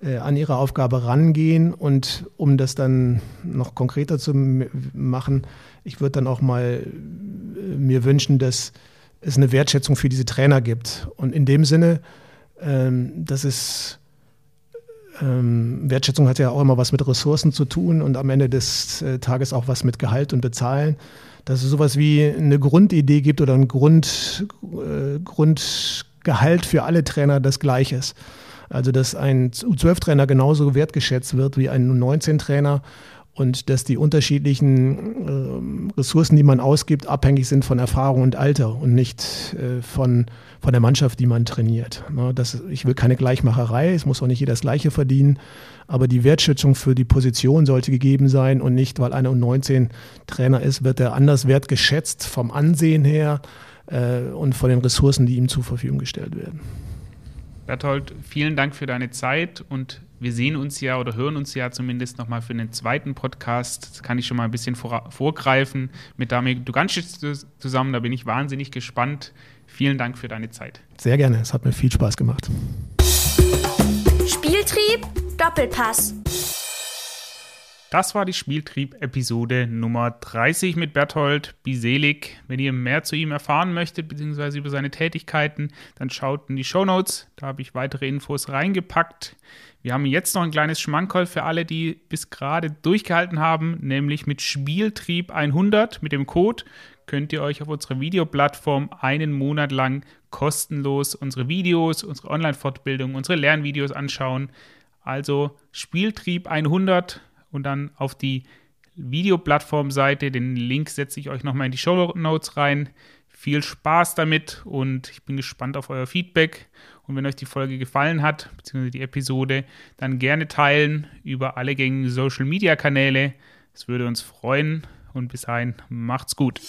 äh, an ihre Aufgabe rangehen. Und um das dann noch konkreter zu machen, ich würde dann auch mal äh, mir wünschen, dass es eine Wertschätzung für diese Trainer gibt. Und in dem Sinne, ähm, dass es ähm, Wertschätzung hat ja auch immer was mit Ressourcen zu tun und am Ende des äh, Tages auch was mit Gehalt und Bezahlen. Dass es sowas wie eine Grundidee gibt oder ein Grund, äh, Grundgehalt für alle Trainer das gleiche ist. Also dass ein U12-Trainer genauso wertgeschätzt wird wie ein U19-Trainer und dass die unterschiedlichen äh, Ressourcen, die man ausgibt, abhängig sind von Erfahrung und Alter und nicht äh, von, von der Mannschaft, die man trainiert. Ne, das, ich will keine Gleichmacherei, es muss auch nicht jeder das Gleiche verdienen, aber die Wertschätzung für die Position sollte gegeben sein und nicht, weil einer um 19 Trainer ist, wird er anders wertgeschätzt vom Ansehen her äh, und von den Ressourcen, die ihm zur Verfügung gestellt werden. Berthold, vielen Dank für deine Zeit und wir sehen uns ja oder hören uns ja zumindest nochmal für einen zweiten Podcast. Das kann ich schon mal ein bisschen vor, vorgreifen mit Dami Duganschitz zusammen. Da bin ich wahnsinnig gespannt. Vielen Dank für deine Zeit. Sehr gerne, es hat mir viel Spaß gemacht. Spieltrieb, Doppelpass. Das war die Spieltrieb-Episode Nummer 30 mit Berthold Biselig. Wenn ihr mehr zu ihm erfahren möchtet, beziehungsweise über seine Tätigkeiten, dann schaut in die Show Notes. Da habe ich weitere Infos reingepackt. Wir haben jetzt noch ein kleines Schmankerl für alle, die bis gerade durchgehalten haben, nämlich mit Spieltrieb 100 mit dem Code könnt ihr euch auf unserer Videoplattform einen Monat lang kostenlos unsere Videos, unsere Online-Fortbildung, unsere Lernvideos anschauen. Also Spieltrieb 100 und dann auf die Videoplattformseite. Den Link setze ich euch nochmal in die Show Notes rein. Viel Spaß damit und ich bin gespannt auf euer Feedback. Und wenn euch die Folge gefallen hat, beziehungsweise die Episode, dann gerne teilen über alle gängigen Social Media Kanäle. Es würde uns freuen und bis dahin macht's gut.